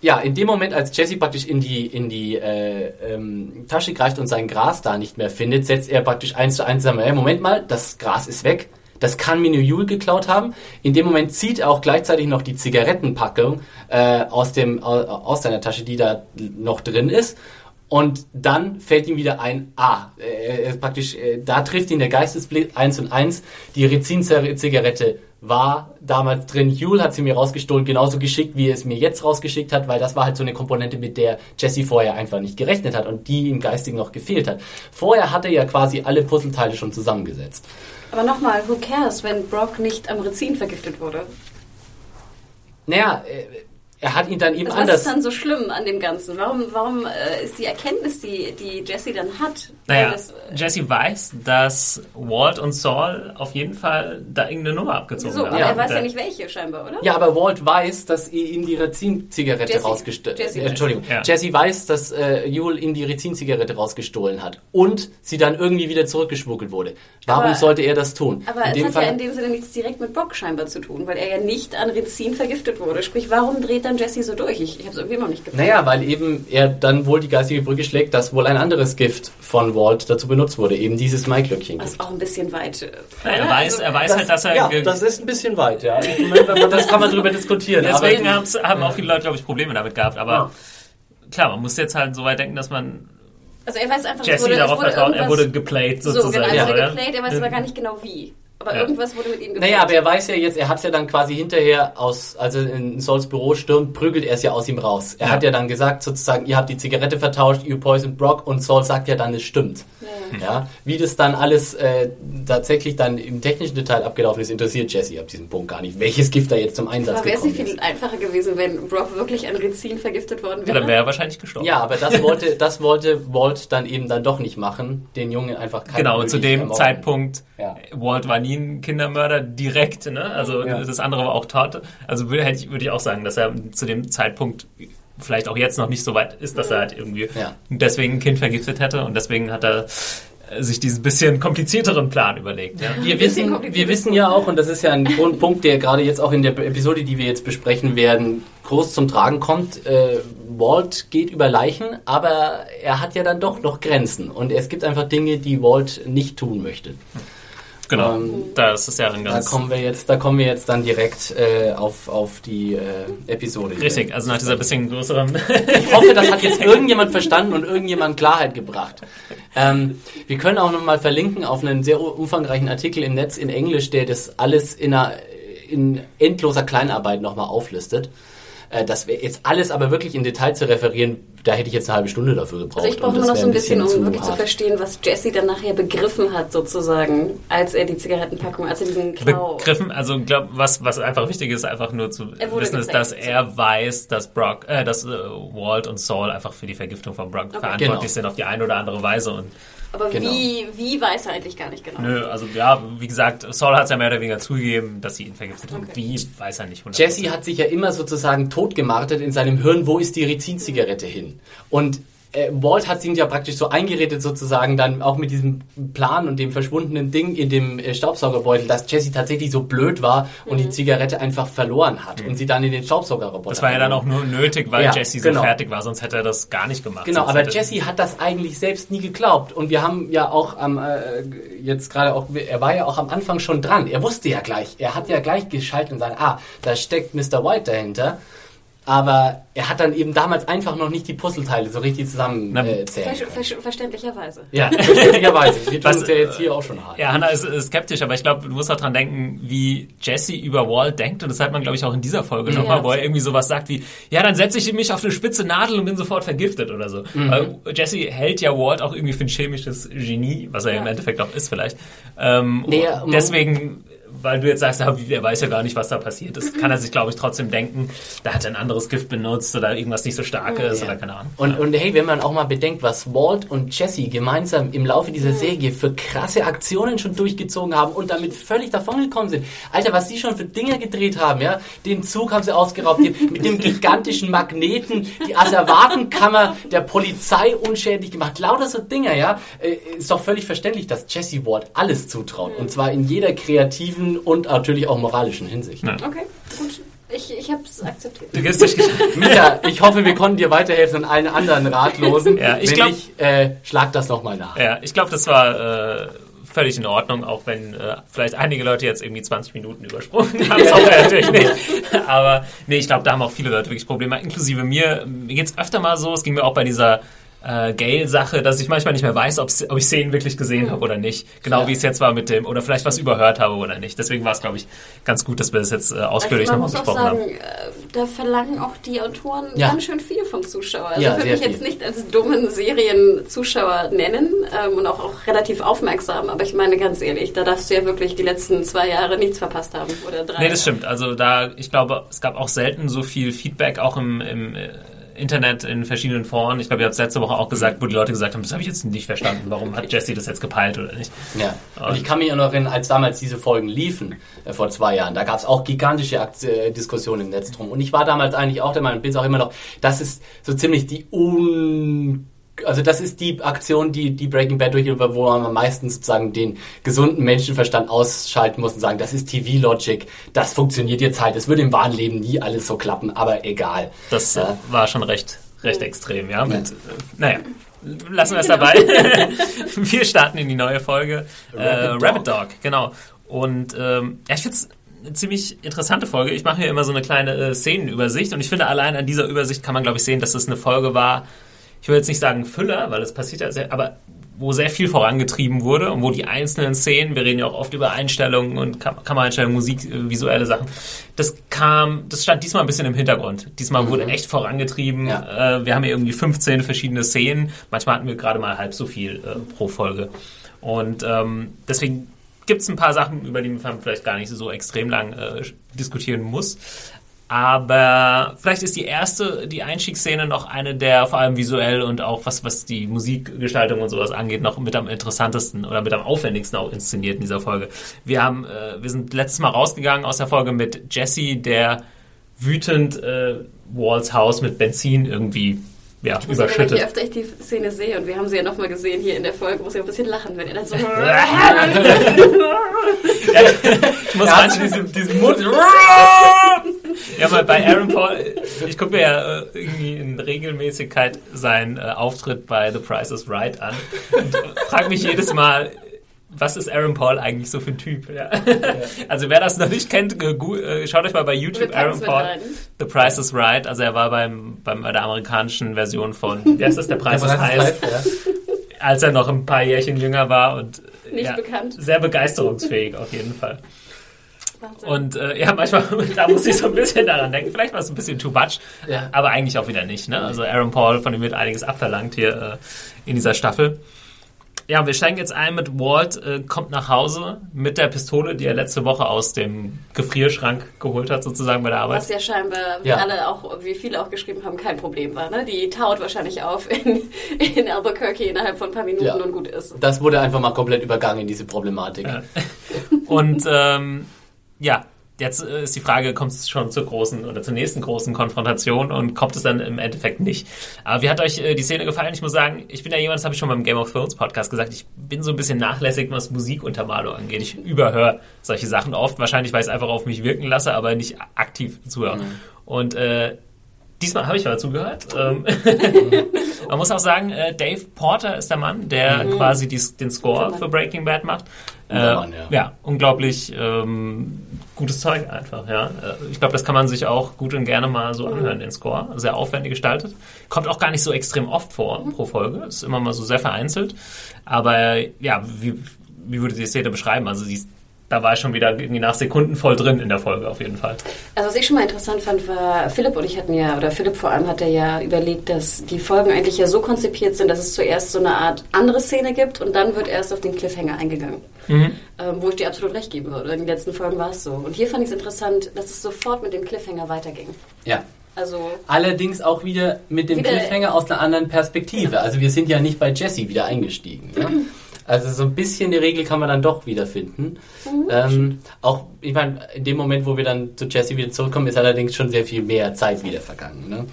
B: ja, in dem Moment, als Jesse praktisch in die, in die äh, ähm, Tasche greift und sein Gras da nicht mehr findet, setzt er praktisch eins zu eins zusammen, hey, Moment mal, das Gras ist weg. Das kann Minu Yule geklaut haben. In dem Moment zieht er auch gleichzeitig noch die Zigarettenpackung äh, aus, dem, aus seiner Tasche, die da noch drin ist. Und dann fällt ihm wieder ein, ah, äh, praktisch, äh, da trifft ihn der Geistesblitz eins und eins. Die Rezin-Zigarette war damals drin. Yule hat sie mir rausgestohlen, genauso geschickt, wie er es mir jetzt rausgeschickt hat, weil das war halt so eine Komponente, mit der Jesse vorher einfach nicht gerechnet hat und die ihm geistig noch gefehlt hat. Vorher hat er ja quasi alle Puzzleteile schon zusammengesetzt.
C: Aber nochmal, who cares, wenn Brock nicht am Rezin vergiftet wurde?
B: Naja, äh, er hat ihn dann eben
C: also
B: anders.
C: Was ist dann so schlimm an dem Ganzen? Warum, warum äh, ist die Erkenntnis, die, die Jesse dann hat?
A: Naja,
C: das, äh,
A: Jesse weiß, dass Walt und Saul auf jeden Fall da irgendeine Nummer abgezogen
C: so,
A: haben.
C: aber
B: Ja,
C: er weiß ja nicht welche scheinbar, oder?
B: Ja, aber Walt weiß, dass er ihm die Rezinzigarette
C: Jesse.
B: rausgestohlen
C: Jesse.
B: äh, Entschuldigung.
A: Ja.
B: Jesse weiß, dass äh, Yule ihm die Rezinzigarette rausgestohlen hat und sie dann irgendwie wieder zurückgeschmuggelt wurde. Warum
C: Aber-
B: sollte er das tun?
C: Aber
B: in
C: es
B: dem
C: hat
B: Fall,
C: ja in dem Sinne nichts direkt mit Brock scheinbar zu tun, weil er ja nicht an Rezin vergiftet wurde. Sprich, warum dreht dann Jesse so durch? Ich, ich habe es irgendwie immer noch nicht gefallen.
B: naja, weil eben er dann wohl die geistige Brücke schlägt, dass wohl ein anderes Gift von Walt dazu benutzt wurde, eben dieses Maiglöckchen.
C: Das ist auch ein bisschen weit. äh,
A: Ja, er weiß,
C: Also,
A: er weiß halt, dass er.
B: ja, das ist ein bisschen weit, ja. Meine, das kann man drüber diskutieren.
A: Deswegen haben auch viele Leute, glaube ich, Probleme damit gehabt. Aber
B: Ja.
A: klar, man muss jetzt halt so weit denken, dass man
C: also er weiß einfach, es
A: Jesse
C: wurde,
A: darauf
C: wurde
A: vertraut, er wurde geplayt
C: So, genau,
A: sozusagen.
C: er wurde
A: ja.
C: geplayt, er weiß aber gar nicht genau wie. Aber
A: Ja.
C: irgendwas wurde mit ihm geplayt.
B: Naja, aber er weiß ja jetzt, er hat ja dann quasi hinterher aus, als er in Sauls Büro stürmt, prügelt er es ja aus ihm raus. Er
A: Ja.
B: hat ja dann gesagt, sozusagen, ihr habt die Zigarette vertauscht, you poisoned Brock und Saul sagt ja dann, es stimmt. Ja. Wie das dann alles äh, tatsächlich dann im technischen Detail abgelaufen ist, interessiert Jesse ab diesem Punkt gar nicht, welches Gift da jetzt zum Einsatz
C: aber wäre es nicht
B: gekommen
C: viel
B: ist.
C: einfacher gewesen, wenn Brock wirklich an Rezin vergiftet worden
A: Ja,
C: wäre?
A: dann wäre er wahrscheinlich gestorben.
B: Ja, aber das wollte, <laughs> das wollte Walt dann eben dann doch nicht machen, den Jungen einfach kein
A: Genau, und zu dem Zeitpunkt,
B: Ja.
A: Walt war nie ein Kindermörder direkt, ne? Also
B: Ja.
A: das andere war auch tot. Also würde, hätte ich, würde ich auch sagen, dass er zu dem Zeitpunkt vielleicht auch jetzt noch nicht so weit ist, dass er halt irgendwie
B: Ja.
A: deswegen ein Kind vergiftet hätte und deswegen hat er äh, sich diesen bisschen komplizierteren Plan überlegt. Ja?
B: Wir wissen, wir wissen ja auch, und das ist ja ein Punkt, der gerade jetzt auch in der Episode, die wir jetzt besprechen werden, groß zum Tragen kommt. Äh, Walt geht über Leichen, aber er hat ja dann doch noch Grenzen. Und es gibt einfach Dinge, die Walt nicht tun möchte.
A: Genau,
B: Ähm,
A: das ist ja ein
B: Da
A: ganz...
B: kommen wir jetzt, da kommen wir jetzt dann direkt äh, auf, auf die äh, Episode.
A: Richtig, also nach dieser bisschen größeren... <laughs>
B: Ich hoffe, das hat jetzt irgendjemand verstanden und irgendjemand Klarheit gebracht. Ähm, wir können auch nochmal verlinken auf einen sehr umfangreichen Artikel im Netz in Englisch, der das alles in, einer, in endloser Kleinarbeit nochmal auflistet. Äh, das wäre jetzt alles aber wirklich in Detail zu referieren, da hätte ich jetzt eine halbe Stunde dafür gebraucht.
C: Also ich brauche
B: das
C: noch so ein bisschen, um
B: zu
C: wirklich zu
B: hart.
C: verstehen, was Jesse dann nachher begriffen hat, sozusagen, als er die Zigarettenpackung, als er diesen Klau...
A: begriffen. Also glaub, was was einfach wichtig ist, einfach nur zu wissen, ist, dass er weiß, dass Brock, äh, dass äh, Walt und Saul einfach für die Vergiftung von Brock verantwortlich
B: Genau.
A: sind auf die eine oder andere Weise und
C: Aber
B: Genau.
C: wie, wie weiß er eigentlich gar nicht genau?
A: nö, also ja, wie gesagt, Saul hat es ja mehr oder weniger zugegeben, dass sie ihn vergiftet haben.
C: Okay.
A: Wie weiß er nicht. 100%.
B: Jesse hat sich ja immer sozusagen totgemartet in seinem Hirn, wo ist die Rezinzigarette hin? Und äh, Walt hat ihm ja praktisch so eingeredet sozusagen dann auch mit diesem Plan und dem verschwundenen Ding in dem äh, Staubsaugerbeutel, dass Jesse tatsächlich so blöd war und die Zigarette einfach verloren hat und sie dann in den Staubsaugerroboter.
A: das war ja dann auch nur nötig, weil
B: Ja,
A: Jesse so
B: genau.
A: fertig war, sonst hätte er das gar nicht gemacht.
B: Genau, aber Jesse hat das eigentlich selbst nie geglaubt. Und wir haben ja auch am, äh, jetzt gerade auch, er war ja auch am Anfang schon dran. Er wusste ja gleich, er hat ja gleich geschaltet und gesagt, ah, da steckt Mr. White dahinter. Aber er hat dann eben damals einfach noch nicht die Puzzleteile so richtig zusammen äh, zählen
C: Ver ver verständlicherweise.
B: Ja, <laughs> verständlicherweise. Wir tun uns ja jetzt hier auch schon hart.
A: Ja, Hannah ist, ist skeptisch, aber ich glaube, du musst auch dran denken, wie Jesse über Walt denkt. Und das hat man, glaube ich, auch in dieser Folge nochmal, wo er irgendwie sowas sagt wie, ja, dann setze ich mich auf eine spitze Nadel und bin sofort vergiftet oder so.
B: Mhm.
A: Weil Jesse hält ja Walt auch irgendwie für ein chemisches Genie, was er
C: Ja.
A: im Endeffekt auch ist vielleicht. Ähm,
B: Nee,
A: und deswegen weil du jetzt sagst, ja, er weiß ja gar nicht, was da passiert ist, kann er sich, glaube ich, trotzdem denken, da hat er ein anderes Gift benutzt oder irgendwas nicht so stark ist oder keine Ahnung.
B: Und, und hey, wenn man auch mal bedenkt, was Walt und Jesse gemeinsam im Laufe dieser Serie für krasse Aktionen schon durchgezogen haben und damit völlig davongekommen sind. Alter, was die schon für Dinge gedreht haben, ja? Den Zug haben sie ausgeraubt, die, mit dem gigantischen Magneten, die Asservatenkammer der Polizei unschädlich gemacht. Lauter so Dinger, ja? Äh, Ist doch völlig verständlich, dass Jesse Walt alles zutraut. Und zwar in jeder kreativen und natürlich auch moralischen Hinsicht.
A: Ja.
C: Okay, gut. Ich, ich habe es akzeptiert.
A: Du gibst dich
B: Mika, ich hoffe, wir konnten dir weiterhelfen und allen anderen Ratlosen.
A: Ja, ich
B: Wenn
A: glaub-
B: nicht, äh, schlag das nochmal nach.
A: Ja, ich glaube, das war äh, völlig in Ordnung, auch wenn äh, vielleicht einige Leute jetzt irgendwie 20 Minuten übersprungen haben. Das hoffen wir natürlich nicht. Aber nee, ich glaube, da haben auch viele Leute wirklich Probleme, inklusive mir. Mir geht's öfter mal so, es ging mir auch bei dieser äh, Gale-Sache, dass ich manchmal nicht mehr weiß, ob ich Szenen wirklich gesehen mhm. habe oder nicht. Genau ja. wie es jetzt war mit dem, oder vielleicht was überhört habe oder nicht. Deswegen war es, glaube ich, ganz gut, dass wir das jetzt äh, ausführlich
C: also
A: nochmal besprochen
C: sagen,
A: haben.
C: Äh, da verlangen auch die Autoren ja. ganz schön viel vom Zuschauer. Also ja, ich würde mich viel. jetzt nicht als dummen Serienzuschauer nennen ähm, und auch, auch relativ aufmerksam, aber ich meine ganz ehrlich, da darfst du ja wirklich die letzten zwei Jahre nichts verpasst haben oder drei.
A: Nee, das stimmt. Also da, ich glaube, es gab auch selten so viel Feedback, auch im, im äh, Internet in verschiedenen Foren. Ich glaube, ihr habt es letzte Woche auch gesagt, wo die Leute gesagt haben, das habe ich jetzt nicht verstanden. Warum hat Jesse das jetzt gepeilt oder nicht?
B: Ja. Und, ich kann mich auch noch erinnern, als damals diese Folgen liefen, äh, vor zwei Jahren, da gab es auch gigantische Akt äh, Diskussionen im Netz drum. Und ich war damals eigentlich auch der Meinung, bin es auch immer noch, das ist so ziemlich die un also das ist die Aktion, die, die Breaking Bad durchgeht, wo man meistens sozusagen den gesunden Menschenverstand ausschalten muss und sagen, das ist TV-Logic, das funktioniert jetzt halt, es würde im wahren Leben nie alles so klappen, aber egal.
A: Das äh, war schon recht, recht extrem, ja. Mit, ja. Äh, naja. Lassen wir es dabei. <laughs> wir starten in die neue Folge. Rabbit, äh, Dog. Rabbit Dog, genau. Und ähm, ja, ich finde es eine ziemlich interessante Folge. Ich mache hier immer so eine kleine äh, Szenenübersicht und ich finde, allein an dieser Übersicht kann man, glaube ich, sehen, dass es eine Folge war, ich will jetzt nicht sagen Füller, weil es passiert ja sehr, aber wo sehr viel vorangetrieben wurde und wo die einzelnen Szenen, wir reden ja auch oft über Einstellungen und Kam Kameraeinstellungen, Musik, äh, visuelle Sachen, das kam, das stand diesmal ein bisschen im Hintergrund. Diesmal mhm. wurde echt vorangetrieben. Ja. Äh, wir haben hier irgendwie 15 verschiedene Szenen. Manchmal hatten wir gerade mal halb so viel äh, pro Folge. Und ähm, deswegen gibt es ein paar Sachen, über die man vielleicht gar nicht so extrem lang äh, diskutieren muss. Aber vielleicht ist die erste, die Einstiegsszene noch eine der vor allem visuell und auch was, was die Musikgestaltung und sowas angeht, noch mit am interessantesten oder mit am aufwendigsten auch inszeniert in dieser Folge. Wir haben, äh, wir sind letztes Mal rausgegangen aus der Folge mit Jesse, der wütend äh, Walls Haus mit Benzin irgendwie ja, ich überschüttet.
C: Sagen, je öfter ich die Szene sehe, und wir haben sie ja nochmal gesehen hier in der Folge, muss ich ein bisschen lachen, wenn er dann so. ja, <laughs>
A: ich muss ja, manchmal diesen, diesen Mund. <laughs> ja, weil bei Aaron Paul, ich gucke mir ja äh, irgendwie in Regelmäßigkeit seinen äh, Auftritt bei The Price is Right an und frage mich jedes Mal, was ist Aaron Paul eigentlich so für ein Typ? Ja. <laughs> Also wer das noch nicht kennt, äh, schaut euch mal bei YouTube Aaron Paul. The Price is Right. Also er war beim, beim bei der amerikanischen Version von, wie heißt das, der Preis ist heiß. Als er noch ein paar Jährchen jünger war und
C: nicht ja, bekannt.
A: sehr begeisterungsfähig auf jeden Fall. Wahnsinn. Und äh, ja, manchmal, <laughs> da muss ich so ein bisschen daran denken. Vielleicht war es ein bisschen too much, ja. aber eigentlich auch wieder nicht. Ne? Also Aaron Paul, von dem wird einiges abverlangt hier äh, in dieser Staffel. Ja, wir steigen jetzt ein mit Walt, äh, kommt nach Hause mit der Pistole, die er letzte Woche aus dem Gefrierschrank geholt hat, sozusagen bei der Arbeit.
C: Was ja scheinbar, wie ja. alle auch, wie viele auch geschrieben haben, kein Problem war. Ne? Die taut wahrscheinlich auf in, in Albuquerque innerhalb von ein paar Minuten ja. und gut ist.
B: Das wurde einfach mal komplett übergangen, diese Problematik.
A: Ja. Und ähm, ja, Jetzt äh, ist die Frage, kommt es schon zur großen oder zur nächsten großen Konfrontation und kommt es dann im Endeffekt nicht? Aber wie hat euch äh, die Szene gefallen? Ich muss sagen, ich bin ja jemand, das habe ich schon beim Game of Thrones Podcast gesagt, ich bin so ein bisschen nachlässig, was Musikuntermalung angeht. Ich überhöre solche Sachen oft, wahrscheinlich, weil ich es einfach auf mich wirken lasse, aber nicht aktiv zuhöre. Mhm. Und äh, Diesmal habe ich mal zugehört. Ähm, <laughs> man muss auch sagen, äh, Dave Porter ist der Mann, der mhm. quasi die, den Score für Breaking Bad macht. Äh, Mann, ja. ja. unglaublich ähm, gutes Zeug einfach. Ja, äh, ich glaube, das kann man sich auch gut und gerne mal so anhören, den Score. Sehr aufwendig gestaltet. Kommt auch gar nicht so extrem oft vor mhm. pro Folge. Ist immer mal so sehr vereinzelt. Aber ja, wie, wie würdet ihr die Szene beschreiben? Also die da war ich schon wieder irgendwie nach Sekunden voll drin in der Folge auf jeden Fall.
C: Also was ich schon mal interessant fand, war Philipp und ich hatten ja, oder Philipp vor allem hat er ja überlegt, dass die Folgen eigentlich ja so konzipiert sind, dass es zuerst so eine Art andere Szene gibt und dann wird erst auf den Cliffhanger eingegangen. Mhm. Ähm, wo ich dir absolut recht geben würde. In den letzten Folgen war es so. Und hier fand ich es interessant, dass es sofort mit dem Cliffhanger weiterging.
B: Ja. Also Allerdings auch wieder mit dem wieder Cliffhanger aus einer anderen Perspektive. Also wir sind ja nicht bei Jesse wieder eingestiegen. Ne? <clears throat> Also so ein bisschen die Regel kann man dann doch wiederfinden. Mhm. Ähm, auch, ich meine, in dem Moment, wo wir dann zu Jesse wieder zurückkommen, ist allerdings schon sehr viel mehr Zeit wieder vergangen. Ne?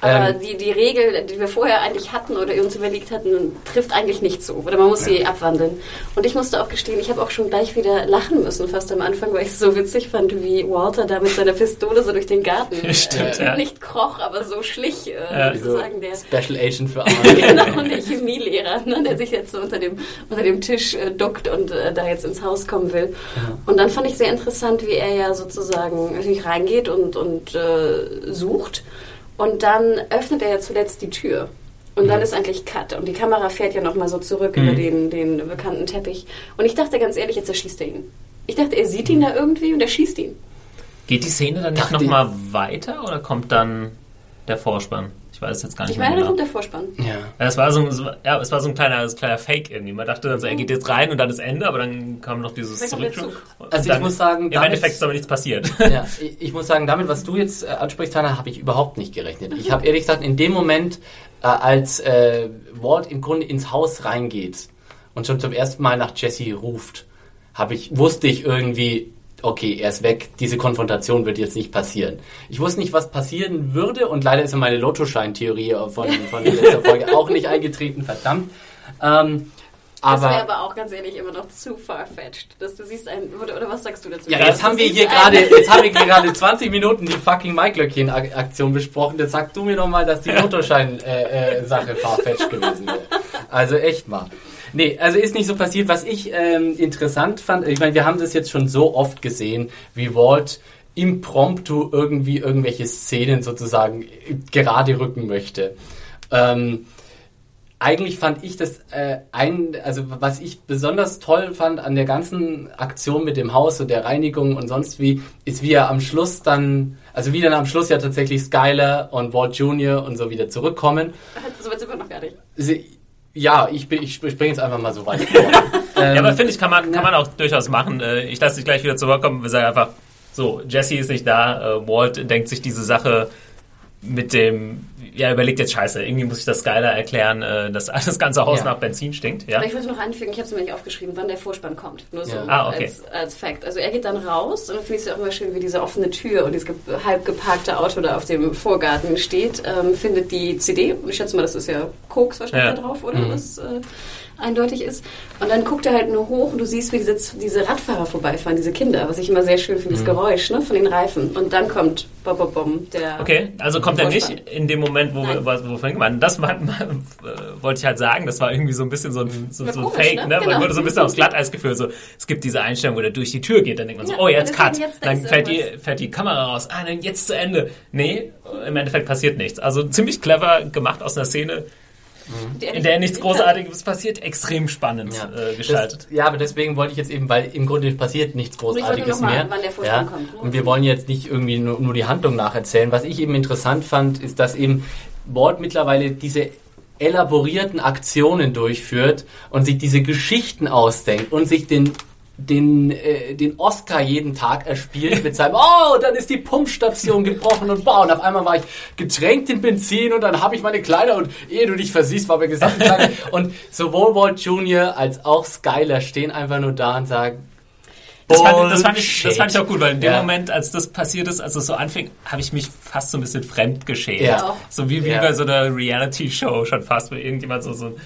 C: Aber ähm, die, die Regel, die wir vorher eigentlich hatten oder uns überlegt hatten, trifft eigentlich nicht so. Oder man muss sie ja. abwandeln. Und ich musste auch gestehen, ich habe auch schon gleich wieder lachen müssen, fast am Anfang, weil ich es so witzig fand, wie Walter da mit seiner Pistole so durch den Garten <laughs>
A: Stimmt, äh,
C: ja. nicht kroch, aber so schlich, äh,
B: ja, sozusagen der Special Agent für <laughs> Arme.
C: genau, der Chemielehrer, ne, der sich jetzt so unter dem, unter dem Tisch äh, duckt und äh, da jetzt ins Haus kommen will. Und dann fand ich sehr interessant, wie er ja sozusagen natürlich reingeht und, und äh, sucht und dann öffnet er ja zuletzt die Tür. Und dann ist eigentlich Cut. Und die Kamera fährt ja nochmal so zurück
A: Mhm.
C: über den, den bekannten Teppich. Und ich dachte ganz ehrlich, jetzt erschießt er ihn. Ich dachte, er sieht ihn da irgendwie und er schießt ihn.
A: Geht die Szene dann nicht nochmal weiter oder kommt dann der Vorspann? Ich weiß es jetzt gar nicht
C: Ich meine, da
A: mehr
C: kommt
A: genau.
C: der Vorspann.
B: Ja.
A: Ja, es war so, ein- ja, es war so ein kleiner, kleiner Fake irgendwie. Man dachte dann so, er geht jetzt rein und dann ist Ende, aber dann kam noch dieses
C: Dann kommt der
A: Zurück.
C: Zug.
A: Und
B: Also ich
A: dann-
B: muss sagen,
A: im
B: damit-
A: Endeffekt ist aber nichts passiert.
B: ja, <laughs> ich, ich muss sagen, damit, was du jetzt äh, ansprichst, Hanna, habe ich überhaupt nicht gerechnet. Ich habe ehrlich gesagt, in dem Moment, äh, als äh, Walt im Grunde ins Haus reingeht und schon zum ersten Mal nach Jesse ruft, habe ich, wusste ich irgendwie, okay, er ist weg, diese Konfrontation wird jetzt nicht passieren. Ich wusste nicht, was passieren würde und leider ist ja meine Lottoschein-Theorie von, von der letzten Folge <laughs> auch nicht eingetreten, verdammt. Ähm,
C: Das wäre
B: aber
C: aber auch ganz ehrlich immer noch zu farfetched. Dass du siehst ein, oder, oder was sagst du dazu?
B: Ja, jetzt haben wir hier gerade, jetzt haben wir gerade 20 Minuten die fucking Maiglöckchen-Aktion besprochen. Jetzt sag du mir noch mal, dass die <laughs> Lottoschein-Sache äh, Sache farfetched gewesen wäre. Also echt mal. Nee, also ist nicht so passiert. Was ich ähm, interessant fand, ich meine, wir haben das jetzt schon so oft gesehen, wie Walt impromptu irgendwie irgendwelche Szenen sozusagen gerade rücken möchte. Ähm, eigentlich fand ich das äh, ein, also was ich besonders toll fand an der ganzen Aktion mit dem Haus und der Reinigung und sonst wie, ist wie er am Schluss dann, also wie dann am Schluss ja tatsächlich Skyler und Walt Jr. und so wieder zurückkommen.
C: So weit sind wir noch.
B: Sie, ja, ich, bin- ich springe jetzt einfach mal so weit vor. <laughs> ähm,
A: Ja, aber finde ich, kann man, kann man auch durchaus machen. Äh, Ich lasse dich gleich wieder zurückkommen. Wir sagen einfach, so, Jesse ist nicht da. äh, Walt denkt sich diese Sache mit dem, ja, überlegt jetzt scheiße. Irgendwie muss ich das Skyler erklären, äh, dass <laughs> das ganze Haus
B: Ja.
A: nach Benzin stinkt. Ja?
C: Aber ich wollte noch anfügen, ich habe es mir nicht aufgeschrieben, wann der Vorspann kommt. Nur so
B: Ja.
A: Ah, okay.
C: als, als Fact. Also er geht dann raus und dann finde ich es auch immer schön, wie diese offene Tür und dieses halb geparkte Auto da auf dem Vorgarten steht, ähm, findet die CD. Und ich schätze mal, das ist ja Koks wahrscheinlich
A: Ja.
C: da drauf, oder? Was äh, eindeutig ist. Und dann guckt er halt nur hoch und du siehst, wie diese, diese Radfahrer vorbeifahren, diese Kinder, was ich immer sehr schön finde, das Geräusch ne, von den Reifen. Und dann kommt bom, bom, bom, der
A: Okay, also kommt er nicht in dem Moment, wo wir,
C: Nein.
A: wo wir vorhin gemeint Das war, äh, <laughs> wollte ich halt sagen, das war irgendwie so ein bisschen so ein, so, so
C: komisch,
A: Fake,
C: ne?
A: ne? Man
C: Genau.
A: wurde so ein bisschen aufs Glatteis geführt. So, es gibt diese Einstellung, wo der durch die Tür geht, dann denkt man so,
C: Ja,
A: oh, jetzt Cut.
C: jetzt
A: dann fährt die, fährt die Kamera raus. Ah, dann jetzt zu Ende. Nee, im Endeffekt passiert nichts. Also ziemlich clever gemacht aus einer Szene,
C: der
A: in der nichts Großartiges passiert, extrem spannend
B: Ja.
A: äh, gestaltet.
B: Das, ja, aber deswegen wollte ich jetzt eben, weil im Grunde passiert nichts Großartiges mehr.
C: wann der Vorspann
B: ja,
C: kommt, ne?
B: Und wir wollen jetzt nicht irgendwie nur, nur die Handlung nacherzählen. Was ich eben interessant fand, ist, dass eben Walt mittlerweile diese elaborierten Aktionen durchführt und sich diese Geschichten ausdenkt und sich den den, äh, den Oscar jeden Tag erspielt mit seinem, oh, dann ist die Pumpstation gebrochen und boah, und auf einmal war ich getränkt in Benzin und dann habe ich meine Kleider und ehe du dich versiehst, war mir Kleider. <laughs> und sowohl Walt Jr. als auch Skyler stehen einfach nur da und sagen,
A: Das fand, das, fand ich, das fand ich auch gut, weil in dem
B: Ja.
A: Moment, als das passiert ist, als es so anfing, habe ich mich fast so ein bisschen fremdgeschämt.
B: Ja.
A: So wie, wie
B: Ja.
A: bei so einer Reality-Show schon fast, wo irgendjemand so, so,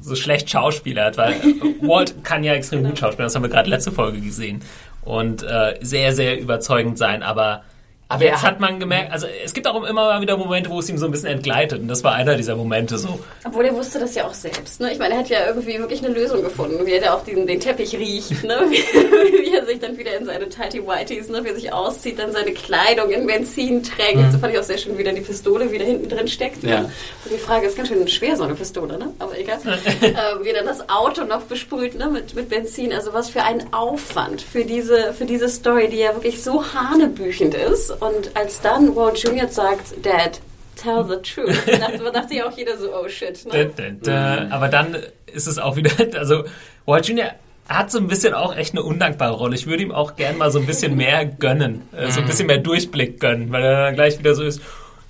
A: so schlecht Schauspieler hat, weil <laughs> Walt kann ja extrem gut schauspielen, das haben wir gerade letzte Folge gesehen. Und äh, sehr, sehr überzeugend sein, aber,
B: Aber er
A: jetzt
B: hat-
A: hat man gemerkt, also es gibt auch immer mal wieder Momente, wo es ihm so ein bisschen entgleitet und das war einer dieser Momente so.
C: Obwohl er wusste das ja auch selbst. Ne? Ich meine, er hat ja irgendwie wirklich eine Lösung gefunden, wie er da auch den, den Teppich riecht, ne? <laughs> wie, wie er sich dann wieder in seine Tighty Whities, ne? wie er sich auszieht, dann seine Kleidung in Benzin tränkt. So fand ich auch sehr schön, wie dann die Pistole wieder hinten drin steckt. Ne?
B: Ja.
C: Und die Frage ist ganz schön schwer, so eine Pistole, ne? aber egal. <laughs> äh, wie dann das Auto noch besprüht ne? mit, mit Benzin. Also was für ein Aufwand für diese, für diese Story, die ja wirklich so hanebüchend ist. Und als dann Walt Jr. sagt, Dad, tell the truth, <laughs> dachte, dachte ja auch jeder so, oh shit. Ne?
A: Dä, dä, dä. Aber dann ist es auch wieder, <laughs> also Walt Jr. hat so ein bisschen auch echt eine undankbare Rolle. Ich würde ihm auch gern mal so ein bisschen mehr gönnen, äh, so ein bisschen mehr Durchblick gönnen, weil er dann gleich wieder so ist,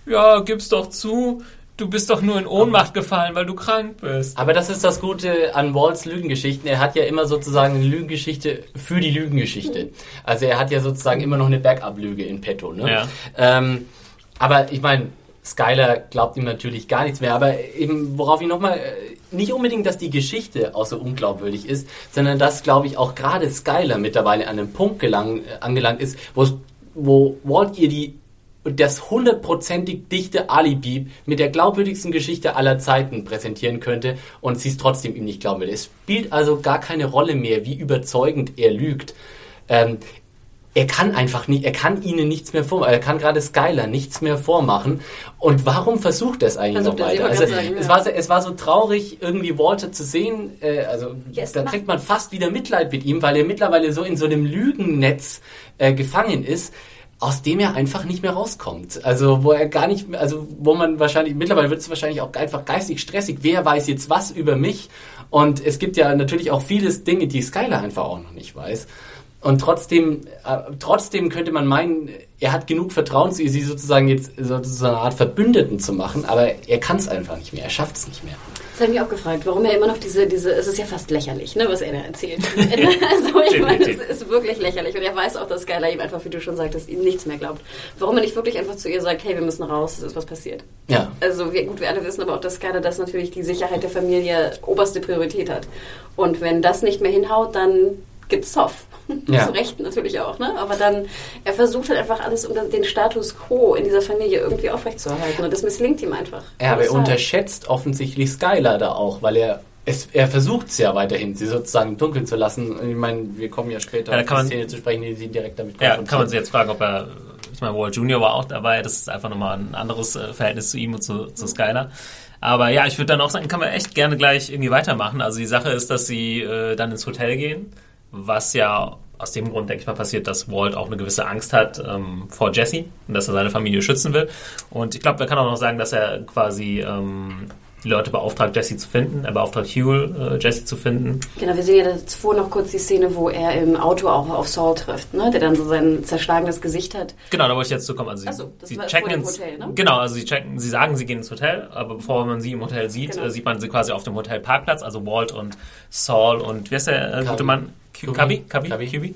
A: ja, gib's doch zu, du bist doch nur in Ohnmacht gefallen, weil du krank bist.
B: Aber das ist das Gute an Walls Lügengeschichten. Er hat ja immer sozusagen eine Lügengeschichte für die Lügengeschichte. Also er hat ja sozusagen immer noch eine Backup-Lüge in petto. Ne?
A: Ja.
B: Ähm, aber ich meine, Skyler glaubt ihm natürlich gar nichts mehr. Aber eben, worauf ich nochmal, nicht unbedingt, dass die Geschichte auch so unglaubwürdig ist, sondern dass, glaube ich, auch gerade Skyler mittlerweile an einem Punkt gelang, äh, angelangt ist, wo, wo Walt ihr die das hundertprozentig dichte Alibi mit der glaubwürdigsten Geschichte aller Zeiten präsentieren könnte und sie es trotzdem ihm nicht glauben will. Es spielt also gar keine Rolle mehr, wie überzeugend er lügt. Ähm, er kann einfach nicht, er kann ihnen nichts mehr vormachen, er kann gerade Skylar nichts mehr vormachen. Und warum versucht er es eigentlich
C: Versucht
B: noch
C: er es,
B: weiter? Also, es, war so, es war so traurig, irgendwie Walter zu sehen, äh, also
C: Ja, es
B: da kriegt man fast wieder Mitleid mit ihm, weil er mittlerweile so in so einem Lügennetz äh, gefangen ist aus dem er einfach nicht mehr rauskommt. Also wo er gar nicht, also wo man wahrscheinlich, mittlerweile wird es wahrscheinlich auch einfach geistig stressig. Wer weiß jetzt was über mich? Und es gibt ja natürlich auch vieles Dinge, die Skylar einfach auch noch nicht weiß. Und trotzdem, äh, trotzdem könnte man meinen, er hat genug Vertrauen zu ihr, sie sozusagen jetzt so, so eine Art Verbündeten zu machen, aber er kann es einfach nicht mehr, er schafft es nicht mehr.
C: Das habe ich mich auch gefragt, warum er immer noch diese, diese, es ist ja fast lächerlich, ne, was er da erzählt. <laughs> also ich meine, es ist wirklich lächerlich und er weiß auch, dass Skylar ihm einfach, wie du schon sagtest, ihm nichts mehr glaubt. Warum er nicht wirklich einfach zu ihr sagt, hey, wir müssen raus, es ist was passiert.
B: Ja.
C: Also wir, gut, wir alle wissen aber auch, dass Skylar das natürlich die Sicherheit der Familie oberste Priorität hat. Und wenn das nicht mehr hinhaut, dann gibt's Zoff. <laughs>
B: Ja.
C: Zu Recht natürlich auch, ne? Aber dann, er versucht halt einfach alles, um den Status quo in dieser Familie irgendwie aufrechtzuerhalten. Und das misslingt ihm einfach.
B: Ja, aber er unterschätzt offensichtlich Skylar da auch, weil er es, er versucht es ja weiterhin, sie sozusagen im Dunkeln zu lassen. Und Ich meine, wir kommen ja später
A: Ja, da
B: auf
A: kann
B: die
A: man-
B: Szene zu sprechen, die sie direkt damit
A: Ja, kann man sich jetzt fragen, ob er, ich meine, Walt Junior war auch dabei, das ist einfach nochmal ein anderes äh, Verhältnis zu ihm und zu, zu Skylar. Aber ja, ich würde dann auch sagen, kann man echt gerne gleich irgendwie weitermachen. Also die Sache ist, dass sie äh, dann ins Hotel gehen, was ja aus dem Grund, denke ich mal, passiert, dass Walt auch eine gewisse Angst hat ähm, vor Jesse und dass er seine Familie schützen will. Und ich glaube, er kann auch noch sagen, dass er quasi ähm, die Leute beauftragt, Jesse zu finden. Er beauftragt Huel, äh, Jesse zu finden.
C: Genau, wir sehen ja davor noch kurz die Szene, wo er im Auto auch auf Saul trifft, ne? der dann so sein zerschlagenes Gesicht hat.
A: Genau, da wollte ich jetzt zu kommen. Also sie,
C: Ach so, das
A: sie
C: war
A: checken
C: vor dem
A: ins,
C: Hotel, ne?
A: Genau, also sie checken, sie sagen, sie gehen ins Hotel, aber bevor man sie im Hotel sieht,
C: Genau.
A: äh, sieht man sie quasi auf dem Hotelparkplatz, also Walt und Saul und wer ist der äh, gute Mann? Cubby? Cubby?
B: Cubby.
A: Cubby?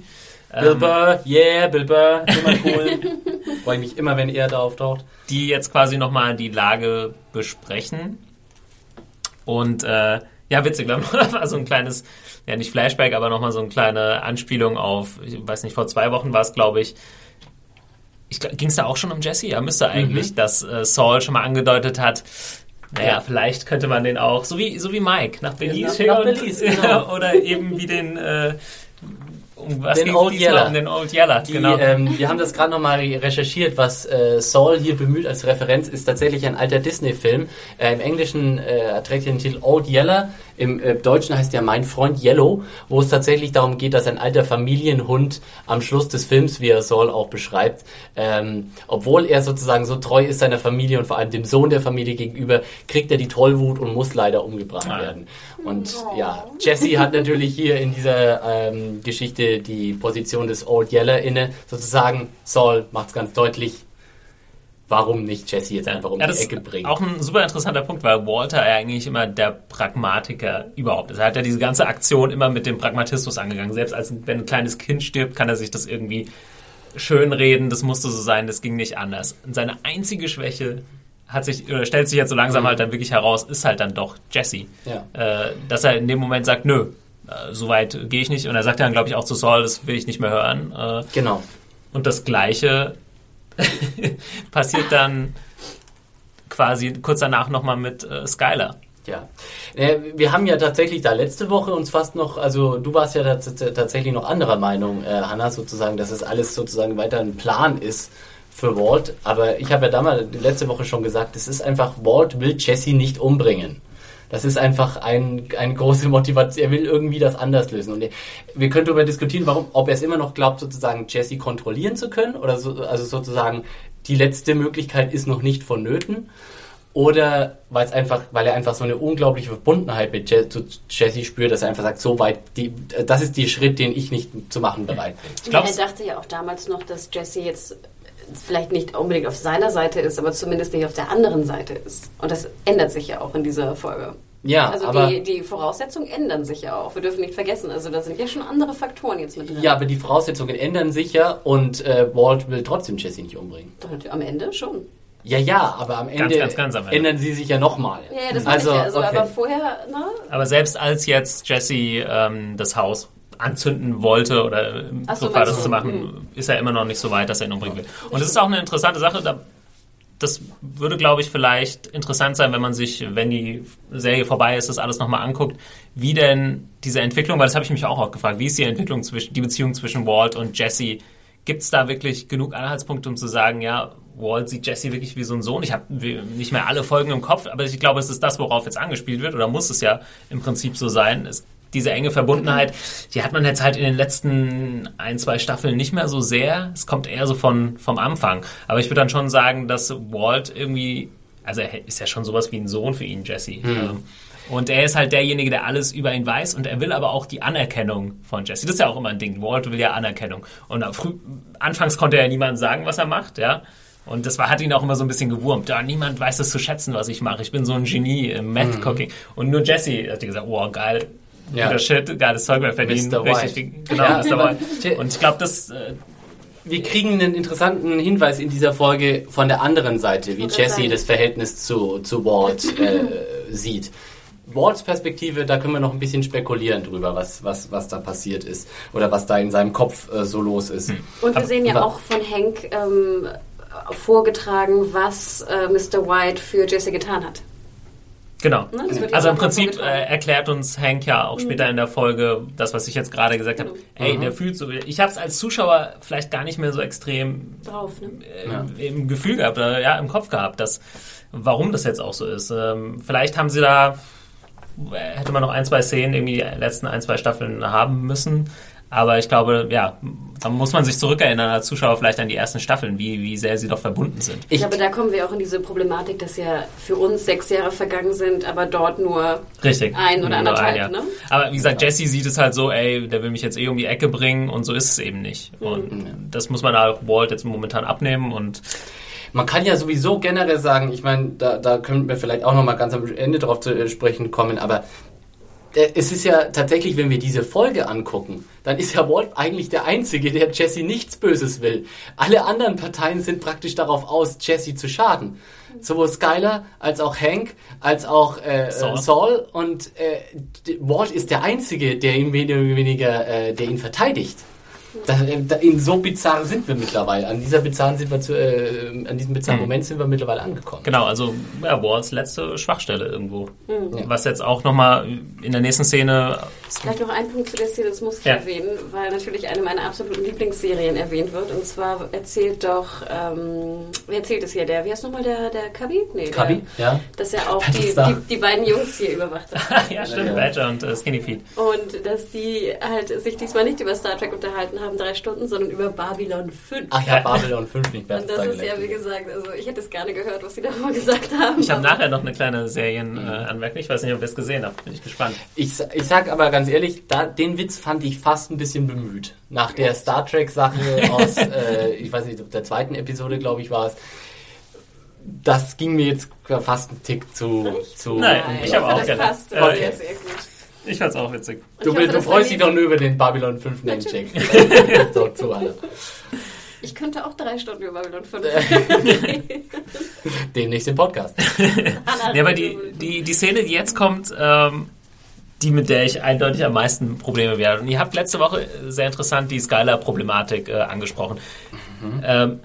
B: Bill
A: Ähm,
B: Burr, yeah, Bill Burr, immer cool. <laughs> Freue ich mich immer, wenn er da auftaucht.
A: die jetzt quasi nochmal die Lage besprechen. Und äh, ja, witzig, wir haben <laughs> noch so ein kleines, ja nicht Flashback, aber nochmal so eine kleine Anspielung auf, ich weiß nicht, vor zwei Wochen war es, glaube ich, ich ging es da auch schon um Jesse? Ja, müsste eigentlich, dass äh, Saul schon mal angedeutet hat, naja,
B: Ja.
A: vielleicht könnte man den auch, so wie, so wie Mike, nach Belize schicken <laughs>
B: genau.
A: oder eben wie den, äh, um was
B: Den Old? Yeller.
A: Um den Old Yeller,
B: Die,
A: genau.
B: ähm, wir haben das gerade nochmal recherchiert, was äh, Saul hier bemüht als Referenz, ist tatsächlich ein alter Disney-Film. Äh, Im Englischen äh, trägt er den Titel Old Yeller, im äh, Deutschen heißt er Mein Freund Yellow, wo es tatsächlich darum geht, dass ein alter Familienhund am Schluss des Films, wie er Saul auch beschreibt, ähm, obwohl er sozusagen so treu ist seiner Familie und vor allem dem Sohn der Familie gegenüber, kriegt er die Tollwut und muss leider umgebracht
A: Ah.
B: werden. Und ja, Jesse hat natürlich hier in dieser ähm, Geschichte die Position des Old Yeller inne. Sozusagen, Saul macht es ganz deutlich, warum nicht Jesse jetzt einfach um
A: Ja,
B: die
A: das
B: Ecke bringen.
A: auch ein super interessanter Punkt, weil Walter ja eigentlich immer der Pragmatiker überhaupt ist. Er hat ja diese ganze Aktion immer mit dem Pragmatismus angegangen. Selbst als wenn ein kleines Kind stirbt, kann er sich das irgendwie schönreden. Das musste so sein, das ging nicht anders. Und seine einzige Schwäche hat sich, oder stellt sich jetzt so langsam halt dann wirklich heraus, ist halt dann doch Jesse.
B: Ja.
A: Äh, dass er in dem Moment sagt, nö, äh, so weit gehe ich nicht. Und er sagt dann, glaube ich, auch zu Saul, das will ich nicht mehr hören. Äh,
B: Genau.
A: und das Gleiche <laughs> passiert dann quasi kurz danach nochmal mit äh, Skylar.
B: Ja. Äh, Wir haben ja tatsächlich da letzte Woche uns fast noch, also du warst ja tats- tatsächlich noch anderer Meinung, äh, Hanna, sozusagen, dass es alles sozusagen weiter ein Plan ist für Walt. Aber ich habe ja damals letzte Woche schon gesagt, es ist einfach, Walt will Jesse nicht umbringen. Das ist einfach ein, eine große Motivation. Er will irgendwie das anders lösen. Und wir können darüber diskutieren, warum, ob er es immer noch glaubt, sozusagen Jesse kontrollieren zu können oder so, also sozusagen die letzte Möglichkeit ist noch nicht vonnöten. Oder weil es einfach, weil er einfach so eine unglaubliche Verbundenheit mit Je zu Jesse spürt, dass er einfach sagt, so weit, die, das ist der Schritt, den ich nicht zu machen bereit bin.
A: Ich glaub,
C: er dachte ja auch damals noch, dass Jesse jetzt vielleicht nicht unbedingt auf seiner Seite ist, aber zumindest nicht auf der anderen Seite ist. Und das ändert sich ja auch in dieser Folge.
B: Ja,
C: Also
B: aber,
C: die, die Voraussetzungen ändern sich ja auch. Wir dürfen nicht vergessen, also da sind ja schon andere Faktoren jetzt mit drin.
B: ja, aber die Voraussetzungen ändern sich ja und äh, Walt will trotzdem Jesse nicht umbringen.
C: Doch, natürlich am Ende schon.
B: Ja, ja, aber am Ende
A: ganz, ganz am Ende.
B: ändern sie sich ja nochmal.
C: Ja, ja das
B: also,
C: ich ja. Also,
B: okay.
C: aber vorher, na,
A: aber selbst als jetzt Jesse ähm, das Haus anzünden wollte oder
C: so,
A: so war das zu machen, ist er immer noch nicht so weit, dass er ihn umbringen will. Und es ist auch eine interessante Sache, da, das würde, glaube ich, vielleicht interessant sein, wenn man sich, wenn die Serie vorbei ist, das alles nochmal anguckt, wie denn diese Entwicklung, weil das habe ich mich auch, auch gefragt, wie ist die Entwicklung zwischen, die Beziehung zwischen Walt und Jesse gibt es da wirklich genug Anhaltspunkte, um zu sagen, ja, Walt sieht Jesse wirklich wie so ein Sohn. Ich habe nicht mehr alle Folgen im Kopf, aber ich glaube, es ist das, worauf jetzt angespielt wird, oder muss es ja im Prinzip so sein. Es, diese enge Verbundenheit, die hat man jetzt halt in den letzten ein, zwei Staffeln nicht mehr so sehr. Es kommt eher so von, vom Anfang. Aber ich würde dann schon sagen, dass Walt irgendwie, also er ist ja schon sowas wie ein Sohn für ihn, Jesse. Mhm. Und er ist halt derjenige, der alles über ihn weiß und er will aber auch die Anerkennung von Jesse. Das ist ja auch immer ein Ding. Walt will ja Anerkennung. Und früh, anfangs konnte er ja niemandem sagen, was er macht, ja. Und das war, hat ihn auch immer so ein bisschen gewurmt. Ja, niemand weiß es zu schätzen, was ich mache. Ich bin so ein Genie im Meth-Cooking. Mhm. Und nur Jesse hat gesagt, oh, geil, ja. guter Shit, geiles Zeug, wir verdienen richtig. Genau, ja, Mr. White. Und ich glaube, das... Äh,
B: wir kriegen einen interessanten Hinweis in dieser Folge von der anderen Seite, wie Jesse das Verhältnis zu, zu Walt äh, sieht. Walts Perspektive, da können wir noch ein bisschen spekulieren drüber, was, was, was da passiert ist oder was da in seinem Kopf äh, so los ist. Hm.
C: Und wir sehen ja auch von Hank ähm, vorgetragen, was äh, Mr. White für Jesse getan hat.
A: Genau. Ne, also im Prinzip äh, erklärt uns Hank ja auch mhm. später in der Folge das, was ich jetzt gerade gesagt habe. Mhm. Ey, mhm. der fühlt so. Ich habe es als Zuschauer vielleicht gar nicht mehr so extrem
C: drauf, ne?
A: äh, ja. im Gefühl gehabt oder ja im Kopf gehabt, dass warum das jetzt auch so ist. Ähm, vielleicht haben sie da hätte man noch ein, zwei Szenen irgendwie die letzten ein, zwei Staffeln haben müssen. Aber ich glaube, ja, da muss man sich zurückerinnern als Zuschauer vielleicht an die ersten Staffeln, wie, wie sehr sie doch verbunden sind.
C: Ich glaube, da kommen wir auch in diese Problematik, dass ja für uns sechs Jahre vergangen sind, aber dort nur
A: Richtig.
C: ein oder anderthalb. Ein, ja. ne?
A: Aber wie gesagt, Jesse sieht es halt so, ey, der will mich jetzt eh um die Ecke bringen und so ist es eben nicht. Mhm. Und das muss man auch Walt jetzt momentan abnehmen und
B: man kann ja sowieso generell sagen, ich meine, da, da könnten wir vielleicht auch nochmal ganz am Ende drauf zu sprechen kommen, aber es ist ja tatsächlich, wenn wir diese Folge angucken, dann ist ja Walt eigentlich der Einzige, der Jesse nichts Böses will. Alle anderen Parteien sind praktisch darauf aus, Jesse zu schaden. Sowohl Skyler als auch Hank, als auch äh, Saul. Saul. Und äh, Walt ist der Einzige, der ihn weniger, äh, der ihn verteidigt. Da, da, in so bizarr sind wir mittlerweile. An dieser bizarren sind wir zu, äh, an diesem bizarren mhm. Moment sind wir mittlerweile angekommen.
A: Genau, also ja, Walls letzte Schwachstelle irgendwo. Mhm. Was jetzt auch nochmal in der nächsten Szene.
C: Vielleicht noch ein Punkt zu der Szene, das muss ich ja. erwähnen, weil natürlich eine meiner absoluten Lieblingsserien erwähnt wird. Und zwar erzählt doch, ähm, wer erzählt es hier? Der, wie heißt nochmal der, der Cubby?
B: Nee, Cubby, ja.
C: Dass er auch <laughs> die, die, die, beiden Jungs hier überwacht hat. <laughs>
A: ja, stimmt, ja. Badger und äh, Skinny Feet.
C: Und dass die halt sich diesmal nicht über Star Trek unterhalten haben drei Stunden, sondern über Babylon 5.
B: Ach ja, Babylon 5 nicht
C: besser. Und das ist ja, wie gesagt, also ich hätte es gerne gehört, was Sie da mal gesagt haben.
A: Ich habe nachher noch eine kleine Serienanmerkung. Äh, ich weiß nicht, ob ihr es gesehen habt. Bin ich gespannt.
B: Ich, ich sag aber ganz ehrlich, da, den Witz fand ich fast ein bisschen bemüht. Nach der Star Trek-Sache <laughs> aus, äh, ich weiß nicht, der zweiten Episode, glaube ich, war es das ging mir jetzt fast einen Tick zu. zu
A: Nein, ich habe auch gedacht. Passt okay. sehr, sehr gut. Ich fand's auch witzig.
B: Du, hoffe, du freust dich doch nur über den Babylon 5 Namecheck.
C: ich könnte auch drei Stunden über Babylon 5 <laughs>
B: Demnächst im Podcast. <laughs>
A: ja, aber die, die, die Szene, die jetzt kommt, ähm, die mit der ich eindeutig am meisten Probleme werde. Und ihr habt letzte Woche sehr interessant die Skylar-Problematik äh, angesprochen, mhm. ähm,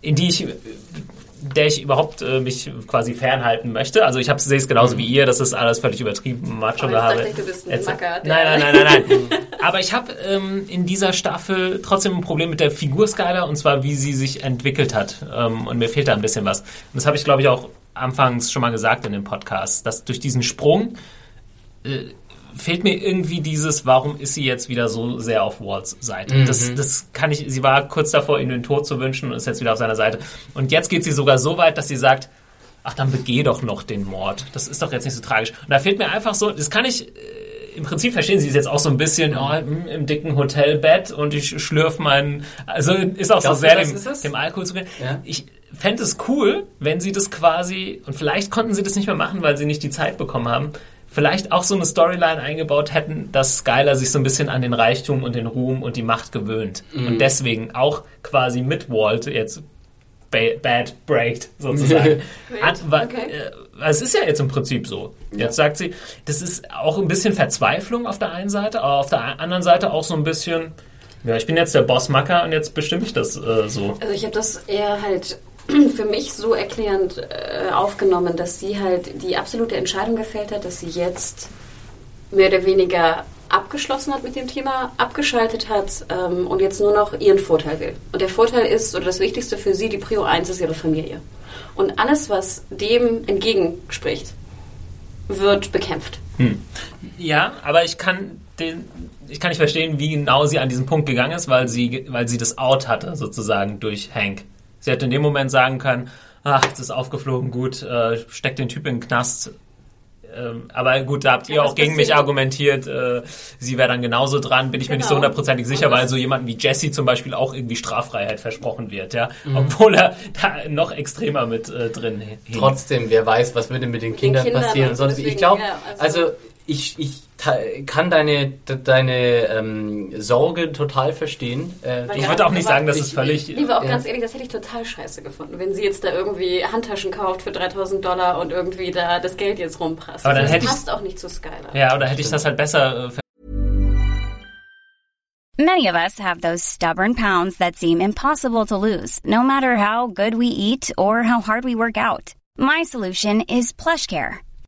A: in die ich der ich überhaupt äh, mich quasi fernhalten möchte. Also ich sehe es genauso mhm. wie ihr, das ist alles völlig übertrieben, macho
C: gehabe. Du bist ein Macker,
A: nein, nein, nein, nein, nein. <laughs> Aber ich habe ähm, in dieser Staffel trotzdem ein Problem mit der Figur Skylar und zwar wie sie sich entwickelt hat. Ähm, und mir fehlt da ein bisschen was. Und das habe ich glaube ich auch anfangs schon mal gesagt in dem Podcast, dass durch diesen Sprung äh, fehlt mir irgendwie dieses, warum ist sie jetzt wieder so sehr auf Walts Seite? Mhm. Das, das kann ich, sie war kurz davor, ihm den Tod zu wünschen und ist jetzt wieder auf seiner Seite. Und jetzt geht sie sogar so weit, dass sie sagt, ach, dann begeh doch noch den Mord. Das ist doch jetzt nicht so tragisch. Und da fehlt mir einfach so, das kann ich, äh, im Prinzip verstehen sie es jetzt auch so ein bisschen oh, im, im, dicken Hotelbett und ich schlürf meinen, also ist auch Glaubst so sehr dem, dem, Alkohol zu gehen. Ja. Ich fände es cool, wenn sie das quasi, und vielleicht konnten sie das nicht mehr machen, weil sie nicht die Zeit bekommen haben, vielleicht auch so eine Storyline eingebaut hätten, dass Skylar sich so ein bisschen an den Reichtum und den Ruhm und die Macht gewöhnt. Mhm. Und deswegen auch quasi mit Walt jetzt bad breakt, sozusagen. <laughs> An, okay. äh, es ist ja jetzt im Prinzip so. Jetzt ja. sagt sie, das ist auch ein bisschen Verzweiflung auf der einen Seite, aber auf der anderen Seite auch so ein bisschen, ja, ich bin jetzt der Bossmacker und jetzt bestimme ich das äh, so.
C: Also ich habe das eher halt für mich so erklärend äh, aufgenommen, dass sie halt die absolute Entscheidung gefällt hat, dass sie jetzt mehr oder weniger abgeschlossen hat mit dem Thema, abgeschaltet hat ähm, und jetzt nur noch ihren Vorteil will. Und der Vorteil ist, oder das Wichtigste für sie, die Prio 1 ist ihre Familie. Und alles, was dem entgegenspricht, wird bekämpft. Hm.
A: Ja, aber ich kann den, ich kann nicht verstehen, wie genau sie an diesen Punkt gegangen ist, weil sie, weil sie das Out hatte, sozusagen, durch Hank. Sie hätte in dem Moment sagen können, ach, jetzt ist aufgeflogen, gut, äh, steckt den Typ in den Knast, ähm, aber gut, da habt ihr ja, auch gegen mich argumentiert, äh, sie wäre dann genauso dran, bin ich genau. mir nicht so genau. hundertprozentig sicher, weil so jemanden wie Jesse zum Beispiel auch irgendwie Straffreiheit versprochen wird, ja, mhm. obwohl er da noch extremer mit äh, drin hing.
B: Trotzdem, wer weiß, was würde mit den Kindern, Kindern passieren sonst. Ich glaube, ja, also, also ich, ich kann deine, deine ähm, Sorge total verstehen.
A: Äh, ich würde auch nicht sagen, dass es völlig...
C: Ich Lieber auch ja. ganz ehrlich, das hätte ich total scheiße gefunden, wenn sie jetzt da irgendwie Handtaschen kauft für 3000 Dollar und irgendwie da das Geld jetzt rumprasst.
A: Aber dann das
C: passt auch nicht zu Skylar.
A: Ja, oder hätte ich das halt besser... Äh,
D: Many of us have those stubborn pounds that seem impossible to lose, no matter how good we eat or how hard we work out. My solution is PlushCare.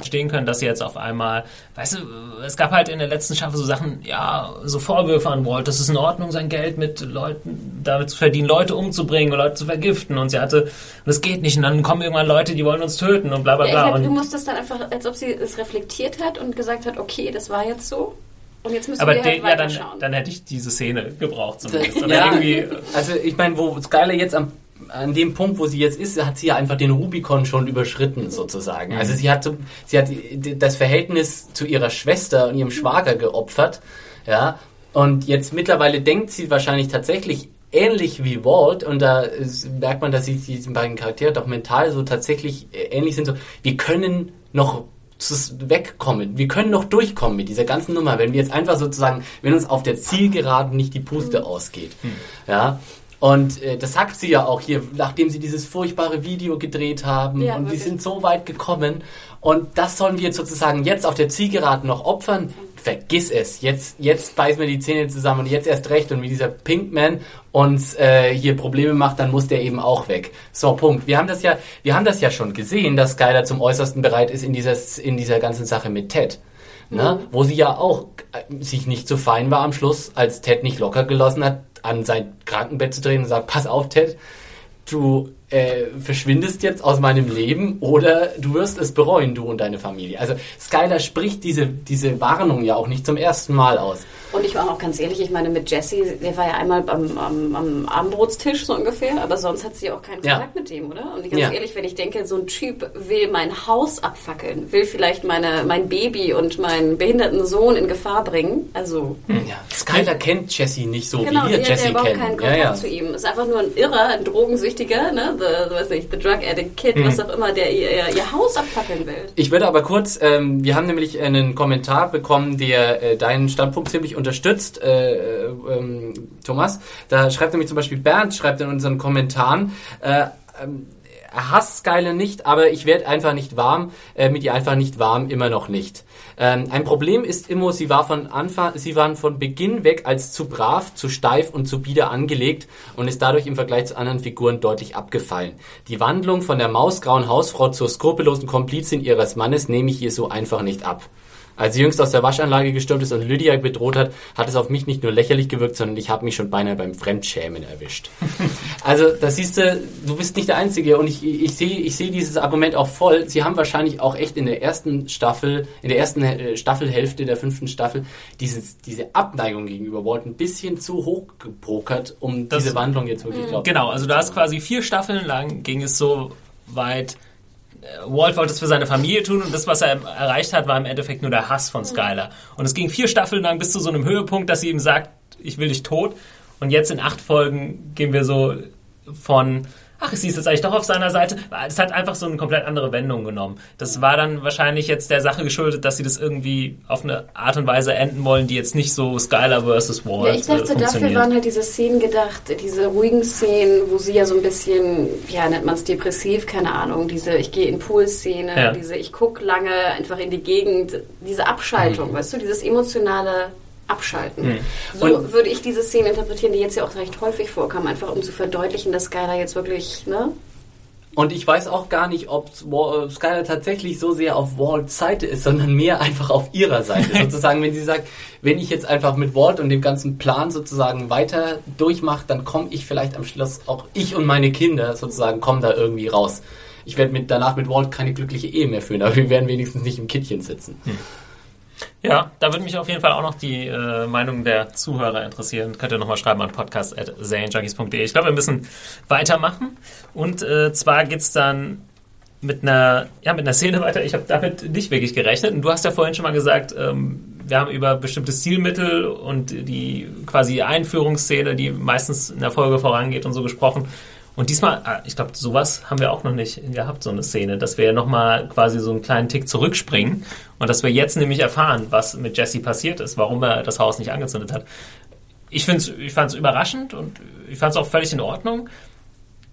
A: Verstehen können, dass sie jetzt auf einmal, weißt du, es gab halt in der letzten Staffel so Sachen, ja, so Vorwürfe an Walt, das ist in Ordnung, sein Geld mit Leuten, damit zu verdienen, Leute umzubringen, Leute zu vergiften und sie hatte, und das geht nicht und dann kommen irgendwann Leute, die wollen uns töten und bla bla bla.
C: Ja, glaub, du musst das dann einfach, als ob sie es reflektiert hat und gesagt hat, okay, das war jetzt so. Und jetzt müssen
A: aber
C: wir halt
A: ja, dann, dann hätte ich diese Szene gebraucht zumindest.
B: ja, also ich meine, wo Skyler jetzt am an dem Punkt, wo sie jetzt ist, hat sie ja einfach den Rubikon schon überschritten, sozusagen. Also sie hat, sie hat das Verhältnis zu ihrer Schwester und ihrem Schwager geopfert, ja. Und jetzt mittlerweile denkt sie wahrscheinlich tatsächlich ähnlich wie Walt und da merkt man, dass sie diesen beiden Charaktere doch mental so tatsächlich äh, ähnlich sind. So, wir können noch wegkommen. Wir können noch durchkommen mit dieser ganzen Nummer, wenn wir jetzt einfach sozusagen, wenn uns auf der Zielgeraden nicht die Puste ausgeht. Hm. Ja, und äh, das sagt sie ja auch hier, nachdem sie dieses furchtbare Video gedreht haben. Ja, und wirklich. die sind so weit gekommen. Und das sollen wir jetzt sozusagen jetzt auf der Zielgeraden noch opfern. Vergiss es. Jetzt, jetzt beißen wir die Zähne zusammen und jetzt erst recht. Und wie dieser Pinkman uns äh, hier Probleme macht, dann muss der eben auch weg. So, Punkt. Wir haben das ja, wir haben das ja schon gesehen, dass Skyler zum Äußersten bereit ist in dieser, in dieser ganzen Sache mit Ted. Ne? Mhm. Wo sie ja auch äh, sich nicht so fein war am Schluss, als Ted nicht locker gelassen hat, an sein Krankenbett zu drehen und sagt, pass auf, Ted, du äh, verschwindest jetzt aus meinem Leben oder du wirst es bereuen, du und deine Familie. Also Skylar spricht diese, diese Warnung ja auch nicht zum ersten Mal aus.
C: Und ich war auch ganz ehrlich, ich meine, mit Jesse, der war ja einmal am, am, am Abendbrotstisch so ungefähr, aber sonst hat sie auch keinen Kontakt ja. mit dem, oder? Und ganz ja. ehrlich, wenn ich denke, so ein Typ will mein Haus abfackeln, will vielleicht meine, mein Baby und meinen behinderten Sohn in Gefahr bringen, also...
B: Hm. Ja, Skylar kennt Jesse nicht so, genau, wie wir Jesse kennen. Genau, der keinen
C: Kontakt ja, ja. zu ihm. Ist einfach nur ein Irrer, ein Drogensüchtiger, ne? The, weiß nicht, the Drug Addict Kid, hm. was auch immer, der ihr, ihr Haus abfackeln will.
B: Ich würde aber kurz, ähm, wir haben nämlich einen Kommentar bekommen, der äh, deinen Standpunkt ziemlich unterstützt, äh, äh, ähm, Thomas. Da schreibt nämlich zum Beispiel Bernd, schreibt in unseren Kommentaren, äh, ähm, hasst Skyler nicht, aber ich werde einfach nicht warm, äh, mit ihr einfach nicht warm, immer noch nicht. Ähm, ein Problem ist immer, sie war von Anfang, sie waren von Beginn weg als zu brav, zu steif und zu bieder angelegt und ist dadurch im Vergleich zu anderen Figuren deutlich abgefallen. Die Wandlung von der mausgrauen Hausfrau zur skrupellosen Komplizin ihres Mannes nehme ich ihr so einfach nicht ab. Als sie jüngst aus der Waschanlage gestürmt ist und Lydia bedroht hat, hat es auf mich nicht nur lächerlich gewirkt, sondern ich habe mich schon beinahe beim Fremdschämen erwischt. <laughs> also, da siehst du, du bist nicht der Einzige und ich, ich sehe ich seh dieses Argument auch voll. Sie haben wahrscheinlich auch echt in der ersten Staffel, in der ersten äh, Staffelhälfte der fünften Staffel dieses, diese Abneigung gegenüber Walt ein bisschen zu hoch gebrokert, um das, diese Wandlung jetzt wirklich
A: glauben Genau, also da ist quasi vier Staffeln lang ging es so weit, Walt wollte es für seine Familie tun und das, was er erreicht hat, war im Endeffekt nur der Hass von Skylar. Und es ging vier Staffeln lang bis zu so einem Höhepunkt, dass sie ihm sagt, ich will dich tot. Und jetzt in acht Folgen gehen wir so von ach, sie ist jetzt eigentlich doch auf seiner Seite. Es hat einfach so eine komplett andere Wendung genommen. Das war dann wahrscheinlich jetzt der Sache geschuldet, dass sie das irgendwie auf eine Art und Weise enden wollen, die jetzt nicht so Skylar versus Walt
C: Ja, ich dachte,
A: äh,
C: dafür waren halt diese Szenen gedacht, diese ruhigen Szenen, wo sie ja so ein bisschen, ja, nennt man es depressiv, keine Ahnung, diese ich gehe in Pool-Szene,
A: Ja.
C: diese ich gucke lange einfach in die Gegend, diese Abschaltung, weißt du, dieses emotionale Abschalten. So
B: Und-
C: würde ich diese Szene interpretieren, die jetzt ja auch recht häufig vorkam, einfach um zu verdeutlichen, dass Skylar jetzt wirklich, ne?
B: Und ich weiß auch gar nicht, ob äh, Skylar tatsächlich so sehr auf Walts Seite ist, sondern mehr einfach auf ihrer Seite. <laughs> sozusagen, wenn sie sagt, wenn ich jetzt einfach mit Walt und dem ganzen Plan sozusagen weiter durchmache, dann komme ich vielleicht am Schluss, auch ich und meine Kinder sozusagen, kommen da irgendwie raus. Ich werde mit, danach mit Walt keine glückliche Ehe mehr führen, aber wir werden wenigstens nicht im Kittchen sitzen.
A: Ja, da würde mich auf jeden Fall auch noch die äh, Meinung der Zuhörer interessieren. Könnt ihr nochmal schreiben an podcast.serienjunkies.de. Ich glaube, wir müssen weitermachen. Und äh, zwar geht's dann mit einer, ja, mit einer Szene weiter. Ich habe damit nicht wirklich gerechnet. Und du hast ja vorhin schon mal gesagt, ähm, wir haben über bestimmte Stilmittel und die quasi Einführungsszene, die meistens in der Folge vorangeht und so gesprochen. Und diesmal, ah, ich glaube, sowas haben wir auch noch nicht gehabt, so eine Szene, dass wir nochmal quasi so einen kleinen Tick zurückspringen und dass wir jetzt nämlich erfahren, was mit Jesse passiert ist, warum er das Haus nicht angezündet hat. Ich, ich fand es überraschend und ich fand es auch völlig in Ordnung,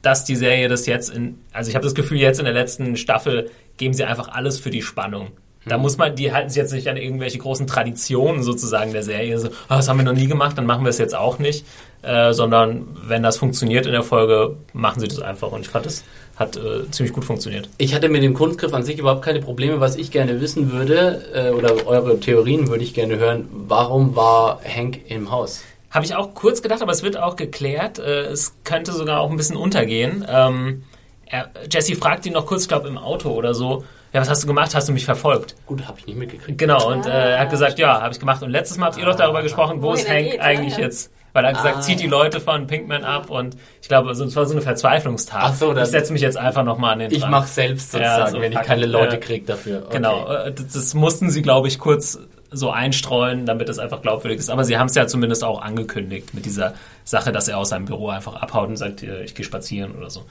A: dass die Serie das jetzt in, also ich habe das Gefühl, jetzt in der letzten Staffel geben sie einfach alles für die Spannung. Da muss man, die halten sich jetzt nicht an irgendwelche großen Traditionen sozusagen der Serie, so, ah, das haben wir noch nie gemacht, dann machen wir es jetzt auch nicht, äh, sondern wenn das funktioniert in der Folge, machen sie das einfach und ich fand, das hat äh, ziemlich gut funktioniert.
B: Ich hatte mit dem Kunstgriff an sich überhaupt keine Probleme. Was ich gerne wissen würde, äh, oder eure Theorien würde ich gerne hören, warum war Hank im Haus?
A: Habe ich auch kurz gedacht, aber es wird auch geklärt. Äh, es könnte sogar auch ein bisschen untergehen. Ähm, er, Jesse fragt ihn noch kurz, ich glaube im Auto oder so, ja, was hast du gemacht? Hast du mich verfolgt?
B: Gut, habe ich nicht mitgekriegt.
A: Genau, und äh, er hat gesagt, ja, habe ich gemacht. Und letztes Mal habt ihr doch darüber gesprochen, wo ist Hank
C: geht,
A: eigentlich jetzt? Weil er hat gesagt,
B: Ah,
A: zieht die. Leute von Pinkman ab und ich glaube, es war so eine Verzweiflungstat.
B: Ach so,
A: ich setze mich jetzt einfach nochmal an den
B: Ich
A: Strand.
B: mache selbst sozusagen,
A: Ja, so
B: wenn ich keine Leute
A: äh,
B: kriege dafür. Okay.
A: Genau, äh, das, das mussten sie, glaube ich, kurz so einstreuen, damit es einfach glaubwürdig ist. Aber sie haben es ja zumindest auch angekündigt mit dieser Sache, dass er aus seinem Büro einfach abhaut und sagt, äh, ich gehe spazieren oder so.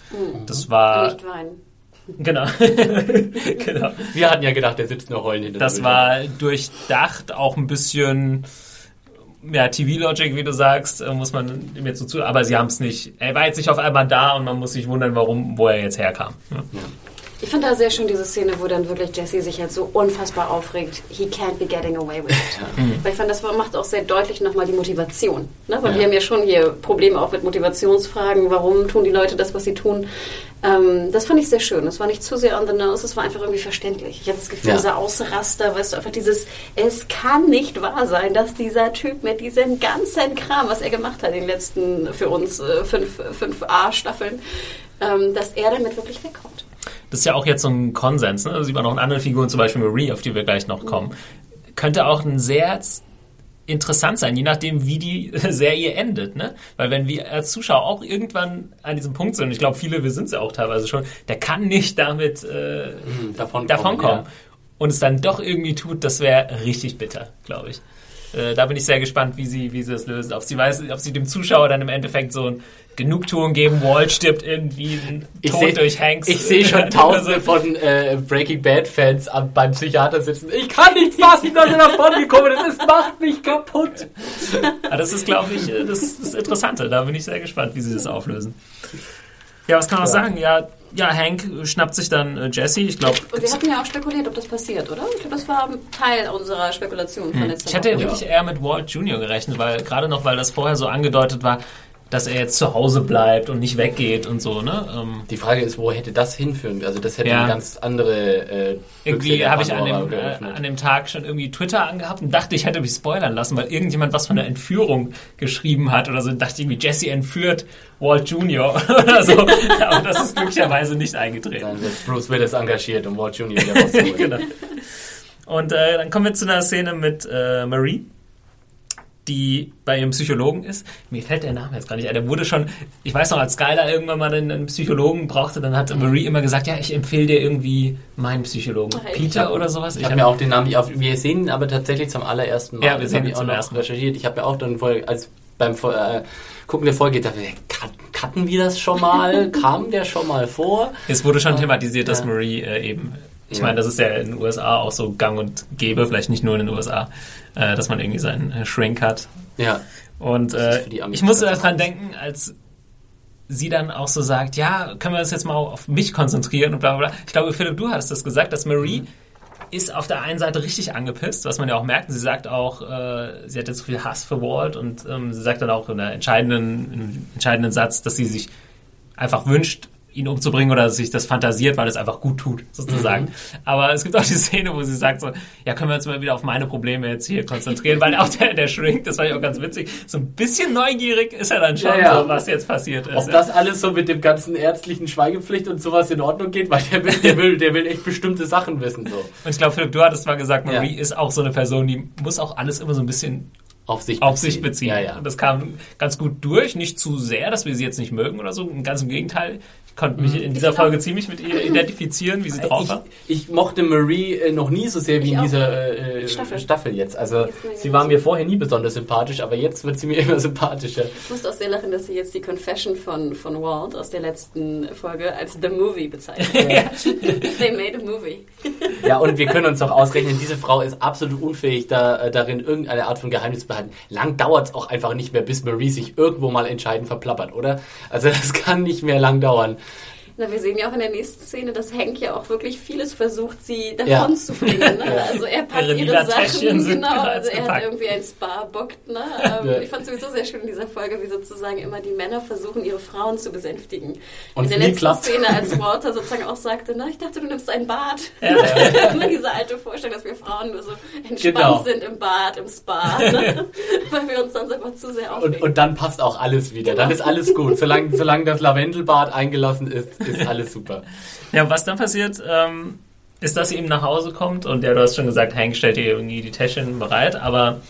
A: Das war,
C: Nicht weinen.
A: Genau, <laughs> genau.
B: Wir hatten ja gedacht, der sitzt nur heulen hinter
A: Das war durchdacht, auch ein bisschen ja, TV-Logic, wie du sagst, äh, muss man mir so zu. Aber sie haben es nicht. Er war jetzt nicht auf einmal da und man muss sich wundern, warum, wo er jetzt herkam. Ja.
C: Ich fand da sehr schön diese Szene, wo dann wirklich Jesse sich halt so unfassbar aufregt. He can't be getting away with it. Weil ich fand, das macht auch sehr deutlich nochmal die Motivation. Ne? Weil
B: Ja.
C: wir haben ja schon hier Probleme auch mit Motivationsfragen. Warum tun die Leute das, was sie tun? Ähm, das fand ich sehr schön. Das war nicht zu sehr on the nose, es war einfach irgendwie verständlich. Ich hatte das Gefühl,
B: Ja.
C: dieser Ausraster, weißt du, einfach dieses, es kann nicht wahr sein, dass dieser Typ mit diesem ganzen Kram, was er gemacht hat in den letzten, für uns, äh, fünf, fünf A-Staffeln, ähm, dass er damit wirklich wegkommt.
A: Das ist ja auch jetzt so ein Konsens. Ne? Das sieht man auch in anderen Figuren, zum Beispiel Marie, auf die wir gleich noch kommen. Könnte auch ein sehr interessant sein, je nachdem, wie die <laughs> Serie endet. Ne? Weil wenn wir als Zuschauer auch irgendwann an diesem Punkt sind, und ich glaube, viele, wir sind es ja auch teilweise schon, der kann nicht damit äh,
B: Hm, davon,
A: davon.
B: Ja.
A: Und es dann doch irgendwie tut, das wäre richtig bitter, glaube ich. Äh, da bin ich sehr gespannt, wie sie, wie sie das lösen. Ob sie weiß, ob sie dem Zuschauer dann im Endeffekt so ein Genugtuung geben, Walt stirbt irgendwie Tod
B: sehe
A: durch Hanks.
B: ich seh schon <laughs> tausende von äh, Breaking Bad Fans am, beim Psychiater sitzen. Ich kann nicht fassen, dass er davon gekommen ist. Es macht mich kaputt.
A: Ah, das ist, glaube ich, äh, das, das Interessante. Da bin ich sehr gespannt, wie sie das auflösen. Ja, was kann man noch sagen? Ja, ja, Hank schnappt sich dann äh, Jesse. Ich glaube,
C: Und wir hatten ja auch spekuliert, ob das passiert, oder? Ich glaube, das war Teil unserer Spekulation von letzter
A: Hm. ich hätte
C: Woche.
A: wirklich eher mit Walt Jr. gerechnet, weil gerade noch, weil das vorher so angedeutet war, dass er jetzt zu Hause bleibt und nicht weggeht und so, ne? Ähm,
B: Die Frage ist, wo hätte das hinführen? Also das hätte
A: Ja.
B: eine ganz andere äh,
A: irgendwie habe ich an dem, äh, an dem Tag schon irgendwie Twitter angehabt und dachte, ich hätte mich spoilern lassen, weil irgendjemand was von der Entführung geschrieben hat oder so. Und dachte irgendwie, Jesse entführt Walt Jr. <laughs> oder so. <laughs> Aber das ist glücklicherweise nicht eingetreten.
B: Dann wird Bruce Willis engagiert, um Walt Jr. wieder <laughs> rauszuholen.
A: genau. Und äh, dann kommen wir zu einer Szene mit äh, Marie, die bei ihrem Psychologen ist. Mir fällt der Name jetzt gar nicht ein. Der wurde schon, ich weiß noch, als Skylar irgendwann mal einen, Psychologen brauchte, dann hat Marie immer gesagt, ja, ich empfehle dir irgendwie meinen Psychologen.
C: Ach, ich
A: Peter
B: hab-
A: oder sowas.
B: Ich habe
A: hab-
B: mir auch den Namen nicht auf. Wir sehen ihn aber tatsächlich zum allerersten Mal.
A: Ja, wir sehen ihn
B: ich auch
A: zum ersten Mal.
B: recherchiert. Ich habe mir auch dann voll, als beim äh, Gucken der Folge der kann, Hatten wir das schon mal? <laughs> Kam der schon mal vor?
A: Es wurde schon thematisiert, dass Marie äh, eben, ich
B: Ja.
A: meine, das ist ja in den USA auch so gang und gäbe, vielleicht nicht nur in den USA, äh, dass man irgendwie seinen äh, Shrink hat.
B: Ja.
A: Und
B: Das
A: äh, ich musste daran denken, als sie dann auch so sagt, ja, können wir uns jetzt mal auf mich konzentrieren und bla bla bla. Ich glaube, Philipp, du hattest das gesagt, dass Marie
B: Mhm.
A: ist auf der einen Seite richtig angepisst, was man ja auch merkt. Sie sagt auch, äh, sie hat jetzt so viel Hass für Walt und ähm, sie sagt dann auch in der entscheidenden, entscheidenden Satz, dass sie sich einfach wünscht, ihn umzubringen oder sich das fantasiert, weil es einfach gut tut, sozusagen.
B: Mhm.
A: Aber es gibt auch die Szene, wo sie sagt so, ja, können wir uns mal wieder auf meine Probleme jetzt hier konzentrieren, weil auch der, der Shrink, das war ja auch ganz witzig, so ein bisschen neugierig ist er dann schon,
B: Ja, ja.
A: so, was jetzt passiert ist.
B: Ob das alles so mit dem ganzen ärztlichen Schweigepflicht und sowas in Ordnung geht, weil der will, der will, der will echt bestimmte Sachen wissen, so.
A: Und ich glaube, Philipp, du hattest mal gesagt, Marie
B: Ja.
A: ist auch so eine Person, die muss auch alles immer so ein bisschen
B: Auf sich
A: auf sich beziehen.
B: Ja, ja.
A: Und das kam ganz gut durch, nicht zu sehr, dass wir sie jetzt nicht mögen oder so. Ganz im Gegenteil. Ich konnte mich in dieser Folge ziemlich mit ihr identifizieren, wie sie drauf
B: Ich,
A: war.
B: ich mochte Marie äh, noch nie so sehr wie
C: Ich
B: in
C: auch.
B: dieser äh,
C: Staffel.
B: Staffel. jetzt. Also
C: Jetzt ich
B: sie
C: ja
B: war mir vorher nie besonders sympathisch, aber jetzt wird sie mir <laughs> immer sympathischer.
C: Ich musste auch sehr lachen, dass sie jetzt die Confession von, von Walt aus der letzten Folge als The Movie bezeichnet. <laughs> They made a movie.
B: Ja, und wir können uns doch ausrechnen, diese Frau ist absolut unfähig, da, äh, darin irgendeine Art von Geheimnis zu behalten. Lang dauert es auch einfach nicht mehr, bis Marie sich irgendwo mal entscheidend verplappert, oder? Also <laughs> das kann nicht mehr lang dauern.
C: Na, wir sehen ja auch in der nächsten Szene, dass Hank ja auch wirklich vieles versucht, sie davon
B: Ja.
C: zu bringen. Ne? Also er packt
A: Ihre
C: ihre, Sachen, genau. Also er hat
A: gepackt.
C: irgendwie ein Spa bockt. Ne? Ähm,
B: Ja.
C: Ich fand sowieso sehr schön in dieser Folge, wie sozusagen immer die Männer versuchen, ihre Frauen zu besänftigen.
B: Und
C: in der letzten
B: klappt.
C: Szene, als Walter sozusagen auch sagte, na, ich dachte, du nimmst ein Bad. <laughs> Immer diese alte Vorstellung, dass wir Frauen nur so entspannt
B: Genau.
C: sind im Bad, im Spa. <laughs> Ne? Weil wir uns sonst einfach zu sehr
B: Und,
C: aufregen.
B: und dann passt auch alles wieder. Dann ist alles gut. Solange, solange das Lavendelbad eingelassen ist, ist alles super.
A: Ja, was dann passiert, ähm, ist, dass sie eben nach Hause kommt und ja, du hast schon gesagt, Hank stellt ihr irgendwie die Täschchen bereit, aber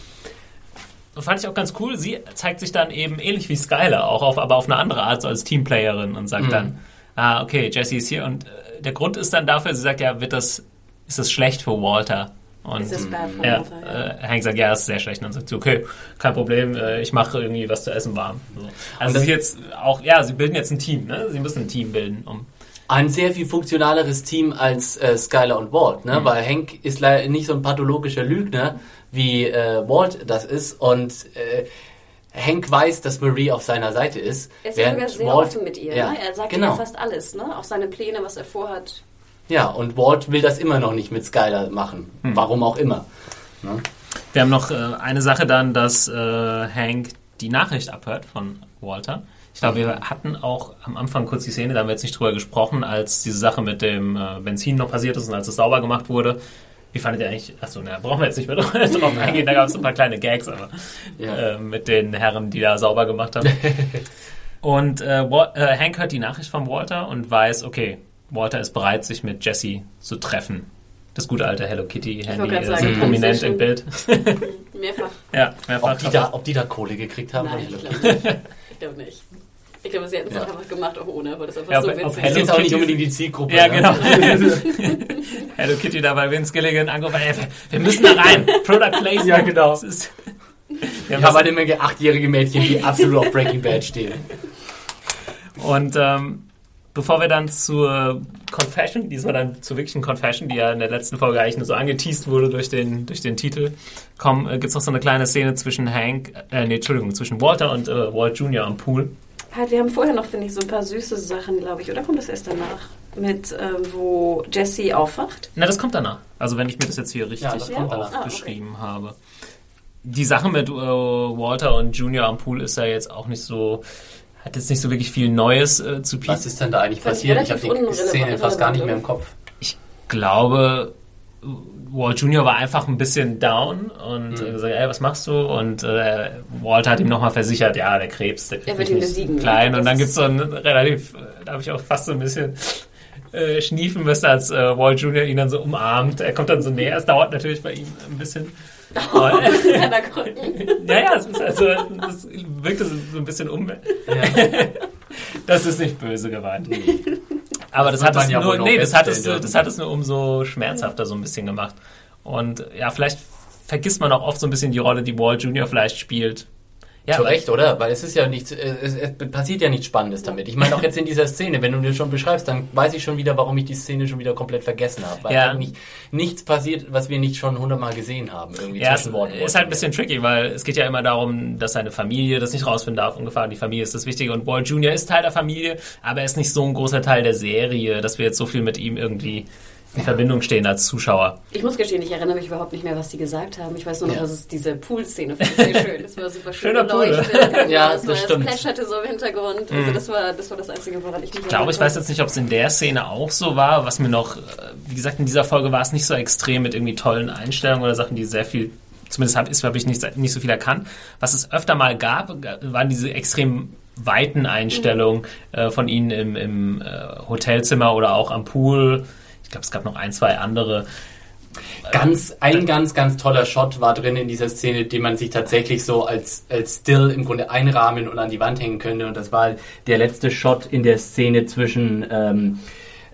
A: fand ich auch ganz cool. Sie zeigt sich dann eben ähnlich wie Skylar, auch auf, aber auf eine andere Art, so als Teamplayerin und sagt
B: Mhm.
A: dann, ah, okay, Jesse ist hier und äh, der Grund ist dann dafür, sie sagt ja, wird das, ist das schlecht für Walter? Und
C: Walter, ja.
A: äh, Hank sagt, ja, das ist sehr schlecht. Und dann sagt sie, okay, kein Problem, äh, ich mache irgendwie was zu essen warm. So. Also
B: das-
A: sie jetzt auch, ja, sie bilden jetzt ein Team, ne? Sie müssen ein Team bilden, um
B: Ein sehr viel funktionaleres Team als äh, Skylar und Walt, ne? Weil Hank ist leider nicht so ein pathologischer Lügner, wie äh, Walt das ist. Und äh, Hank weiß, dass Marie auf seiner Seite ist.
C: Er ist ja sogar sehr offen mit ihr.
B: Ja,
C: ne? Er sagt
B: genau.
C: ihr fast alles, ne? auch seine Pläne, was er vorhat.
B: Ja, und Walt will das immer noch nicht mit Skylar machen. Warum auch immer.
A: Wir haben noch äh, eine Sache dann, dass äh, Hank die Nachricht abhört von Walter. Ich glaube, wir hatten auch am Anfang kurz die Szene, da haben wir jetzt nicht drüber gesprochen, als diese Sache mit dem äh, Benzin noch passiert ist und als es sauber gemacht wurde. Wie fandet ihr eigentlich? Achso, na, brauchen wir jetzt nicht mehr <laughs> drauf eingehen. Da gab es ein paar kleine Gags, aber
B: Ja.
A: äh, mit den Herren, die da sauber gemacht haben. <laughs> und äh, äh, Hank hört die Nachricht von Walter und weiß, okay, Walter ist bereit, sich mit Jesse zu treffen. Das gute alte Hello Kitty Handy
C: wollte gerade
A: ist
C: sagen,
A: prominent im. Bild. <laughs>
C: Mehrfach.
A: Ja, mehrfach.
B: Ob die, da, ob die da Kohle gekriegt haben?
C: Nein, ich
B: Hello
C: glaube <laughs> nicht. Ich glaube nicht. Ich glaube, sie hätten es
B: Ja.
C: auch einfach gemacht, auch ohne, weil das einfach
A: Ja,
C: so witzig
B: ist auch nicht
A: Kitty-
B: unbedingt die Zielgruppe.
A: Ja,
B: ne?
A: genau. <laughs> Hello Kitty da bei Vince Gilligan angerufen. Ey, wir- wir müssen da rein. Product Placement.
B: Ja, genau.
A: Das ist, wir
B: Ich
A: haben
B: eine Menge achtjährige Mädchen, die absolut auf Breaking Bad stehen.
A: Und ähm, bevor wir dann zur Confession, diesmal dann zur wirklichen Confession, die ja in der letzten Folge eigentlich nur so angeteased wurde durch den, durch den Titel, kommen, äh, gibt es noch so eine kleine Szene zwischen Hank, äh, nee, Entschuldigung, zwischen Walter und äh, Walt Jr. am Pool.
C: Halt, wir haben vorher noch, finde ich, so ein paar süße Sachen, glaube ich. Oder kommt das erst danach? Mit, ähm, wo Jesse aufwacht.
A: Na, das kommt danach. Also wenn ich mir das jetzt hier richtig
B: Ja, das kommt danach.
A: aufgeschrieben habe. Die Sache mit äh, Walter und Junior am Pool ist ja jetzt auch nicht so, hat jetzt nicht so wirklich viel Neues äh, zu bieten.
B: Was ist denn da eigentlich
C: Fand
B: passiert? Ich habe die Szene fast gar nicht mehr im Kopf.
A: Ich glaube, Walt Junior war einfach ein bisschen down und
B: Mhm.
A: gesagt, ey, was machst du? Und äh, Walter hat ihm nochmal versichert, ja, der Krebs, der
C: Er ihn
A: nicht
C: besiegen,
A: klein.
C: ne?
A: Und dann gibt es so ein relativ, äh, da habe ich auch fast so ein bisschen äh, schniefen müssen, als äh, Walt Junior ihn dann so umarmt. Er kommt dann so näher. Es dauert natürlich bei ihm ein bisschen.
C: Seiner Krücken. <laughs>
A: ja, ja, es ist also, das wirkte so, so ein bisschen um. <laughs> Das ist nicht böse gemeint. Aber das,
B: wird
A: hat
B: man
A: es
B: ja
A: nur, nee, das hat es, das hat es nur umso schmerzhafter so ein bisschen gemacht. Und ja, vielleicht vergisst man auch oft so ein bisschen die Rolle, die Walt Jr. vielleicht spielt Ja,
B: Zu Recht, oder? Weil es ist ja nichts, äh, es, es passiert ja nichts Spannendes damit. Ich meine auch jetzt in dieser Szene, wenn du dir schon beschreibst, dann weiß ich schon wieder, warum ich die Szene schon wieder komplett vergessen habe. Weil
A: Ja.
B: eigentlich nichts passiert, was wir nicht schon hundertmal gesehen haben. Irgendwie
A: Ja,
B: zwischen und
A: ist halt ein bisschen tricky, weil es geht ja immer darum, dass seine Familie das nicht rausfinden darf. Ungefähr, die Familie ist das Wichtige. Und Walt Jr. ist Teil der Familie, aber er ist nicht so ein großer Teil der Serie, dass wir jetzt so viel mit ihm irgendwie in Verbindung stehen als Zuschauer.
C: Ich muss gestehen, ich erinnere mich überhaupt nicht mehr, was die gesagt haben. Ich weiß nur noch,
B: Ja.
C: dass es diese Pool-Szene fand sehr <laughs> schön. Das war super schön
A: Schöner Pool.
C: beleuchtet. <laughs>
B: Ja,
C: das,
B: das
C: war,
B: stimmt.
C: Es plätscherte so im Hintergrund. Also das, war, das war das Einzige, woran ich mich
A: Ich glaube, ich weiß jetzt nicht, ob es in der Szene auch so war, was mir noch, äh, wie gesagt, in dieser Folge war es nicht so extrem mit irgendwie tollen Einstellungen oder Sachen, die sehr viel, zumindest habe hab ich nicht, nicht so viel erkannt. Was es öfter mal gab, ga- waren diese extrem weiten Einstellungen äh, von ihnen im, im äh, Hotelzimmer oder auch am Pool. Ich glaube, es gab noch ein, zwei andere.
B: Ganz, ein ganz, ganz toller Shot war drin in dieser Szene, den man sich tatsächlich so als, als Still im Grunde einrahmen und an die Wand hängen könnte. Und das war der letzte Shot in der Szene zwischen ähm,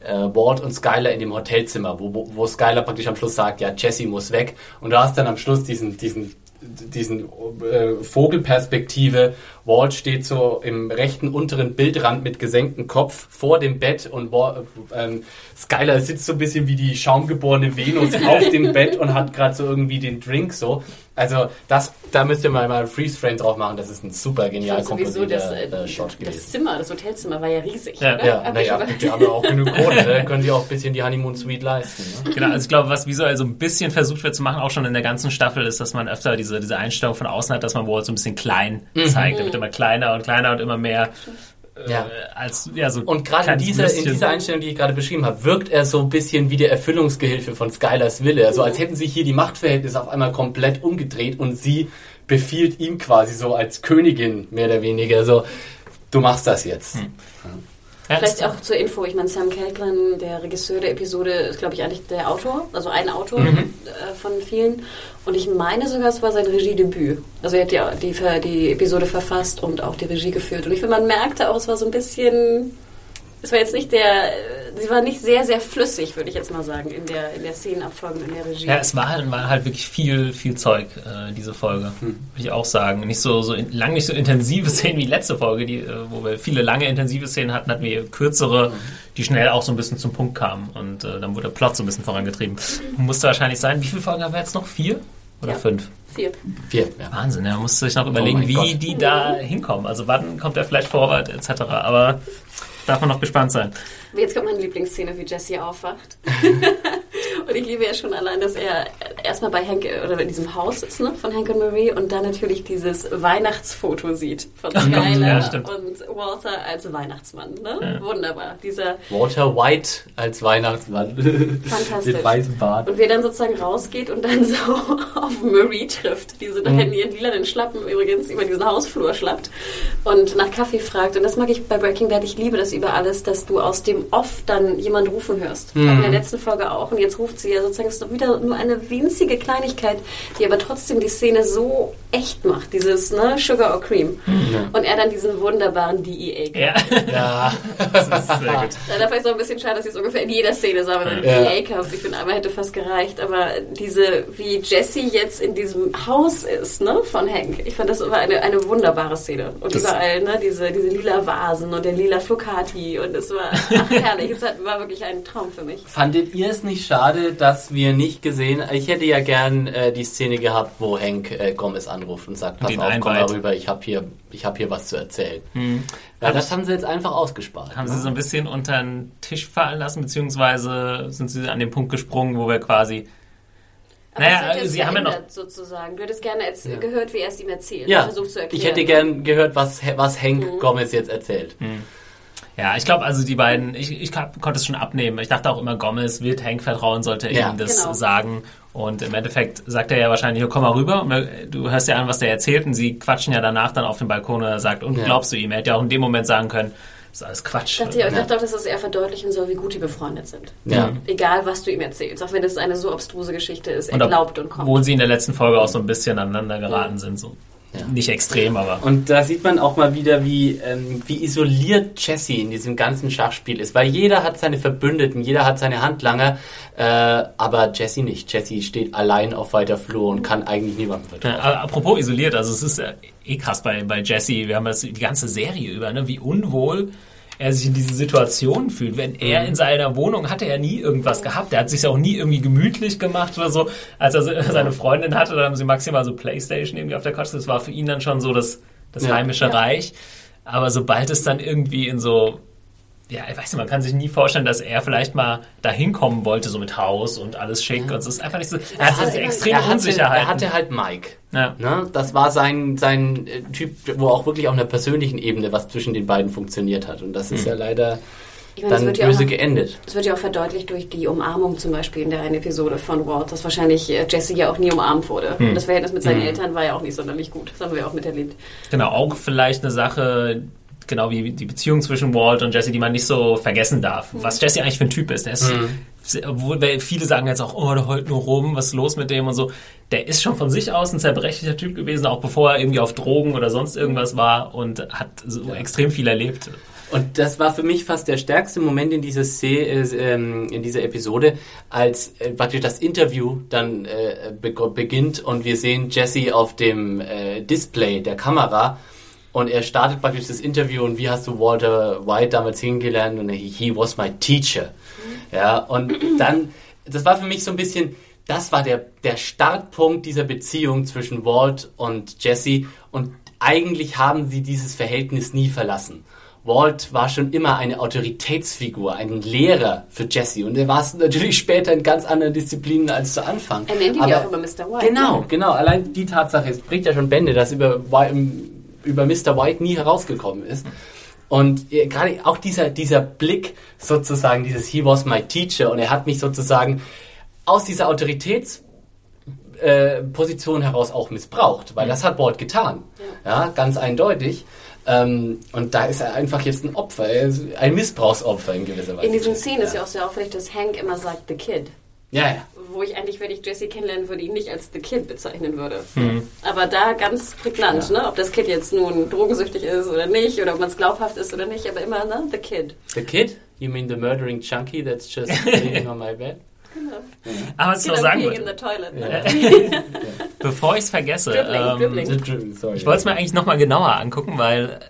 B: äh, Walt und Skylar in dem Hotelzimmer, wo, wo, wo Skylar praktisch am Schluss sagt, ja, Jesse muss weg. Und du hast dann am Schluss diesen, diesen diesen äh, Vogelperspektive. Walt steht so im rechten unteren Bildrand mit gesenktem Kopf vor dem Bett und ähm, Skylar sitzt so ein bisschen wie die schaumgeborene Venus <laughs> auf dem Bett und hat gerade so irgendwie den Drink so. Also das, da müsst ihr mal mal Freeze Frame drauf machen. Das ist ein super genial
C: sowieso das,
B: komponierter
C: äh,
B: äh, Shot
C: das
B: gewesen.
C: Zimmer, das Hotelzimmer war ja riesig.
A: Ja.
C: ne?
B: Ja,
C: Hab
B: naja,
C: ich
B: die haben ja auch genug <laughs> Kohle, ne? können sie auch ein bisschen die Honeymoon Suite leisten. Ne?
A: Genau, also ich glaube, was visuell so ein bisschen versucht wird zu machen, auch schon in der ganzen Staffel, ist, dass man öfter diese, diese Einstellung von außen hat, dass man Walt so ein bisschen klein zeigt. Er wird immer kleiner und kleiner und immer mehr
B: Ja.
A: äh, als, ja, so
B: Und gerade in dieser, in dieser Einstellung, die ich gerade beschrieben habe, wirkt er so ein bisschen wie der Erfüllungsgehilfe von Skylars Wille. Also als hätten sich hier die Machtverhältnisse auf einmal komplett umgedreht und sie befiehlt ihm quasi so als Königin, mehr oder weniger, so, du machst das jetzt.
A: Ja,
C: Vielleicht auch zur Info, ich meine, Sam Calklan, der Regisseur der Episode, ist, glaube ich, eigentlich der Autor, also ein Autor
A: Mhm.
C: äh, von vielen. Und ich meine sogar, es war sein Regiedebüt. Also er hat ja die, Ver- die Episode verfasst und auch die Regie geführt. Und ich finde, man merkte auch, es war so ein bisschen, es war jetzt nicht der, sie war nicht sehr, sehr flüssig, würde ich jetzt mal sagen, in der, in der Szenenabfolge, in der Regie.
A: Ja, es war halt, war halt wirklich viel, viel Zeug, äh, diese Folge. Würde ich auch sagen. Nicht so, so in, lang nicht so intensive <laughs> Szenen wie letzte Folge, die, äh, wo wir viele lange intensive Szenen hatten, hatten wir kürzere, die schnell auch so ein bisschen zum Punkt kamen. Und äh, dann wurde der Plot so ein bisschen vorangetrieben. Musste wahrscheinlich sein. Wie viele Folgen haben wir jetzt noch? Vier? Oder
C: Ja.
A: fünf?
C: Vier.
B: Vier, ja.
A: Wahnsinn, ja, musste sich noch überlegen,
B: mein
A: wie
B: Gott.
A: die da hinkommen. Also wann kommt der Flash Forward etc. Aber darf man noch gespannt sein.
C: Jetzt kommt meine Lieblingsszene, wie Jesse aufwacht. <laughs> und ich liebe ja schon allein, dass er erstmal bei Hank oder in diesem Haus ist, ne, von Hank und Marie und dann natürlich dieses Weihnachtsfoto sieht von Skylar
A: Ja, stimmt.
C: und Walter als Weihnachtsmann. Ne? Wunderbar. Dieser
B: Walter White als Weihnachtsmann. <laughs>
C: Fantastisch.
B: Mit weißem Bart.
C: und wie er dann sozusagen rausgeht und dann <laughs> so auf Marie trifft, die so
B: Mhm.
C: dann in ihren lilanen Schlappen übrigens über diesen Hausflur schlappt und nach Kaffee fragt. Und das mag ich bei Breaking Bad. Ich liebe das über alles, dass du aus dem Off dann jemand rufen hörst.
B: Mhm.
C: In der letzten Folge auch. Und jetzt ruft sie ja sozusagen, es ist doch wieder nur eine winzige Kleinigkeit, die aber trotzdem die Szene so echt macht. Dieses, ne, Sugar or Cream. Und er dann diesen wunderbaren DEA
A: Ja, <laughs>
B: Ja,
A: das ist sehr gut. <laughs>
C: ja, da fand ich es auch ein bisschen schade, dass ich es ungefähr in jeder Szene sah, wenn
B: Ja.
C: ja. EA kam. Ich finde, einmal hätte fast gereicht. Aber diese, wie Jesse jetzt in diesem Haus ist, ne, von Hank. Ich fand, das war eine, eine wunderbare Szene. Und
A: Das-
C: überall, ne, diese, diese lila Vasen und der lila Flocati. Und es war <laughs> ach, herrlich. es war wirklich ein Traum für mich.
B: Fandet ihr es nicht schade, dass wir nicht gesehen, ich hätte ja gern äh, die Szene gehabt, wo Hank äh, Gomez anruft und sagt, pass
A: den
B: auf, komm mal rüber, ich habe hier, ich hab hier was zu erzählen. Ja, das haben sie jetzt einfach ausgespart.
A: Haben
B: ne?
A: sie so ein bisschen unter den Tisch fallen lassen, beziehungsweise sind sie an den Punkt gesprungen, wo wir quasi
C: Aber
A: Naja, Sie haben ja noch-
C: sozusagen. Du hättest gerne jetzt gehört, wie er es ihm erzählt.
B: ja,
C: versucht zu erklären.
B: ich hätte gern gehört, was, was Hank Gomez jetzt erzählt.
A: Ja, ich glaube, also die beiden, ich, ich konnte es schon abnehmen. Ich dachte auch immer, Gomez wird Hank vertrauen, sollte er
B: Ja.
A: ihm das
C: Genau.
A: sagen. Und im Endeffekt sagt er ja wahrscheinlich, hier, komm mal rüber. Und du hörst ja an, was der erzählt. Und sie quatschen ja danach dann auf dem Balkon und er sagt, und
B: Ja.
A: glaubst du ihm? Er hätte ja auch in dem Moment sagen können, das ist alles Quatsch.
C: Ich dachte, ja, ich dachte auch, dass es eher verdeutlichen soll, wie gut die befreundet sind.
B: Ja.
C: Egal, was du ihm erzählst. Auch wenn es eine so abstruse Geschichte ist, er
A: Und ob-
C: glaubt und kommt.
A: Obwohl sie in der letzten Folge auch so ein bisschen aneinander geraten sind. So.
B: Ja.
A: Nicht extrem, aber.
B: Und da sieht man auch mal wieder, wie, ähm, wie isoliert Jesse in diesem ganzen Schachspiel ist. Weil jeder hat seine Verbündeten, jeder hat seine Handlanger, äh, aber Jesse nicht. Jesse steht allein auf weiter Flur und kann eigentlich niemandem vertrauen.
A: Ja, apropos isoliert, also es ist äh, eh krass bei, bei Jesse, wir haben das die ganze Serie über, ne, wie unwohl er sich in diese Situation fühlt. Wenn er in seiner Wohnung hatte er nie irgendwas gehabt. Er hat sich auch nie irgendwie gemütlich gemacht oder so. Als er seine Freundin hatte, dann haben sie maximal so Playstation irgendwie auf der Couch. Das war für ihn dann schon so das, das
B: Ja.
A: heimische Reich. Aber sobald es dann irgendwie in so ja, ich weiß nicht, man kann sich nie vorstellen, dass er vielleicht mal dahin kommen wollte, so mit Haus und alles schick. Und es ist einfach nicht so. Er hat diese extreme
B: er hatte,
A: Unsicherheit.
B: er hatte halt Mike.
A: Ja.
B: Ne? Das war sein, sein äh, Typ, wo auch wirklich auf einer persönlichen Ebene was zwischen den beiden funktioniert hat. Und das ist ja leider
C: Ich meine,
B: dann
C: wird ja auch
B: böse geendet.
C: Das wird ja auch verdeutlicht durch die Umarmung zum Beispiel in der einen Episode von Walt, dass wahrscheinlich äh, Jesse ja auch nie umarmt wurde. Und das Verhältnis mit seinen Eltern war ja auch nicht sonderlich gut. Das haben wir ja auch miterlebt.
A: Genau, auch vielleicht eine Sache, genau wie die Beziehung zwischen Walt und Jesse, die man nicht so vergessen darf. Was Jesse eigentlich für ein Typ ist. Der ist, obwohl weil viele sagen jetzt auch, oh, der heult nur rum, was ist los mit dem und so. Der ist schon von sich aus ein zerbrechlicher Typ gewesen, auch bevor er irgendwie auf Drogen oder sonst irgendwas war und hat so extrem viel erlebt.
B: Und das war für mich fast der stärkste Moment in dieser, Se äh, ähm, in dieser Episode, als äh, praktisch das Interview dann äh, beg- beginnt und wir sehen Jesse auf dem äh, Display der Kamera und er startet praktisch das Interview und wie hast du Walter White damals kennengelernt und he, he was my teacher. Ja, und dann, das war für mich so ein bisschen, das war der, der Startpunkt dieser Beziehung zwischen Walt und Jesse und eigentlich haben sie dieses Verhältnis nie verlassen. Walt war schon immer eine Autoritätsfigur, ein Lehrer für Jesse und er war es natürlich später in ganz anderen Disziplinen als zu Anfang.
C: Er nennt ihn ja auch immer Mr. White.
B: Genau,
C: ne?
B: genau. Allein die Tatsache, es bricht ja schon Bände, dass über, Wi- über Mr. White nie herausgekommen ist. Und äh, gerade auch dieser, dieser Blick sozusagen, dieses He was my teacher und er hat mich sozusagen aus dieser Autoritäts äh, Position heraus auch missbraucht, weil das hat Walt getan. Ja, ganz eindeutig. Ähm, und da ist er einfach jetzt ein Opfer, er ein Missbrauchsopfer in gewisser Weise.
C: In diesen Szenen ist ja auch sehr auffällig, dass Hank immer sagt, The Kid.
B: Ja, ja.
C: Wo ich eigentlich, wenn ich Jesse kennenlernen würde, ihn nicht als The Kid bezeichnen würde. Aber da ganz prägnant, ne? ob das Kid jetzt nun drogensüchtig ist oder nicht, oder ob man es glaubhaft ist oder nicht, aber immer ne? The Kid.
B: The kid? You mean the murdering chunky that's just <laughs> laying on my bed?
A: Aber was ich
C: Kid
A: noch sagen wollte,
C: toilet. Ne? <laughs>
A: bevor ich es vergesse,
C: Dribbling,
A: ähm,
C: dribbling.
A: Ich wollte es mir eigentlich nochmal genauer angucken, weil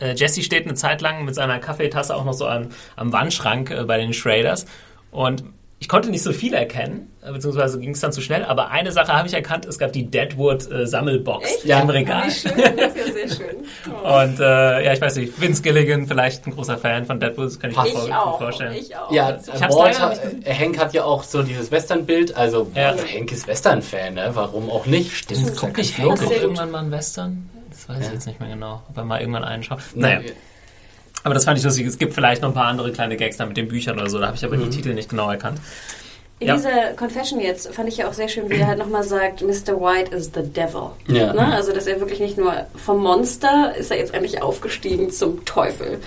A: äh, Jesse steht eine Zeit lang mit seiner Kaffeetasse auch noch so am, am Wandschrank äh, bei den Shraders und ich konnte nicht so viel erkennen, äh, beziehungsweise ging es dann zu schnell, aber eine Sache habe ich erkannt, es gab die Deadwood-Sammelbox
C: Echt?
B: Ja.
A: im Regal.
C: Wie schön, das ist ja sehr schön. Oh. <laughs>
A: Und äh, ja, ich weiß nicht, Vince Gilligan, vielleicht ein großer Fan von Deadwood, das kann ich mir
C: Ich
A: vor
C: auch.
A: vorstellen.
C: Ich auch.
B: Ja,
A: Ich hab's
B: Walt,
A: leider nicht
B: hat- äh, Hank hat ja auch so dieses Western-Bild, also
A: Ja.
B: Hank ist Western-Fan, ne? warum auch nicht? Stimmt,
A: Guck ich
C: Hank
A: irgendwann mal einen Western? Das weiß ich jetzt nicht mehr genau, ob er mal irgendwann einen schaut.
B: Naja.
A: Naja. Aber das fand ich lustig. Es gibt vielleicht noch ein paar andere kleine Gags da mit den Büchern oder so. Da habe ich aber
B: Mhm.
A: die Titel nicht genau erkannt.
C: In
A: Ja.
C: dieser Confession jetzt fand ich ja auch sehr schön, wie er halt nochmal sagt, Mr. White is the devil.
B: Ja.
C: Ne? Also, dass er wirklich nicht nur vom Monster ist er jetzt endlich aufgestiegen zum Teufel.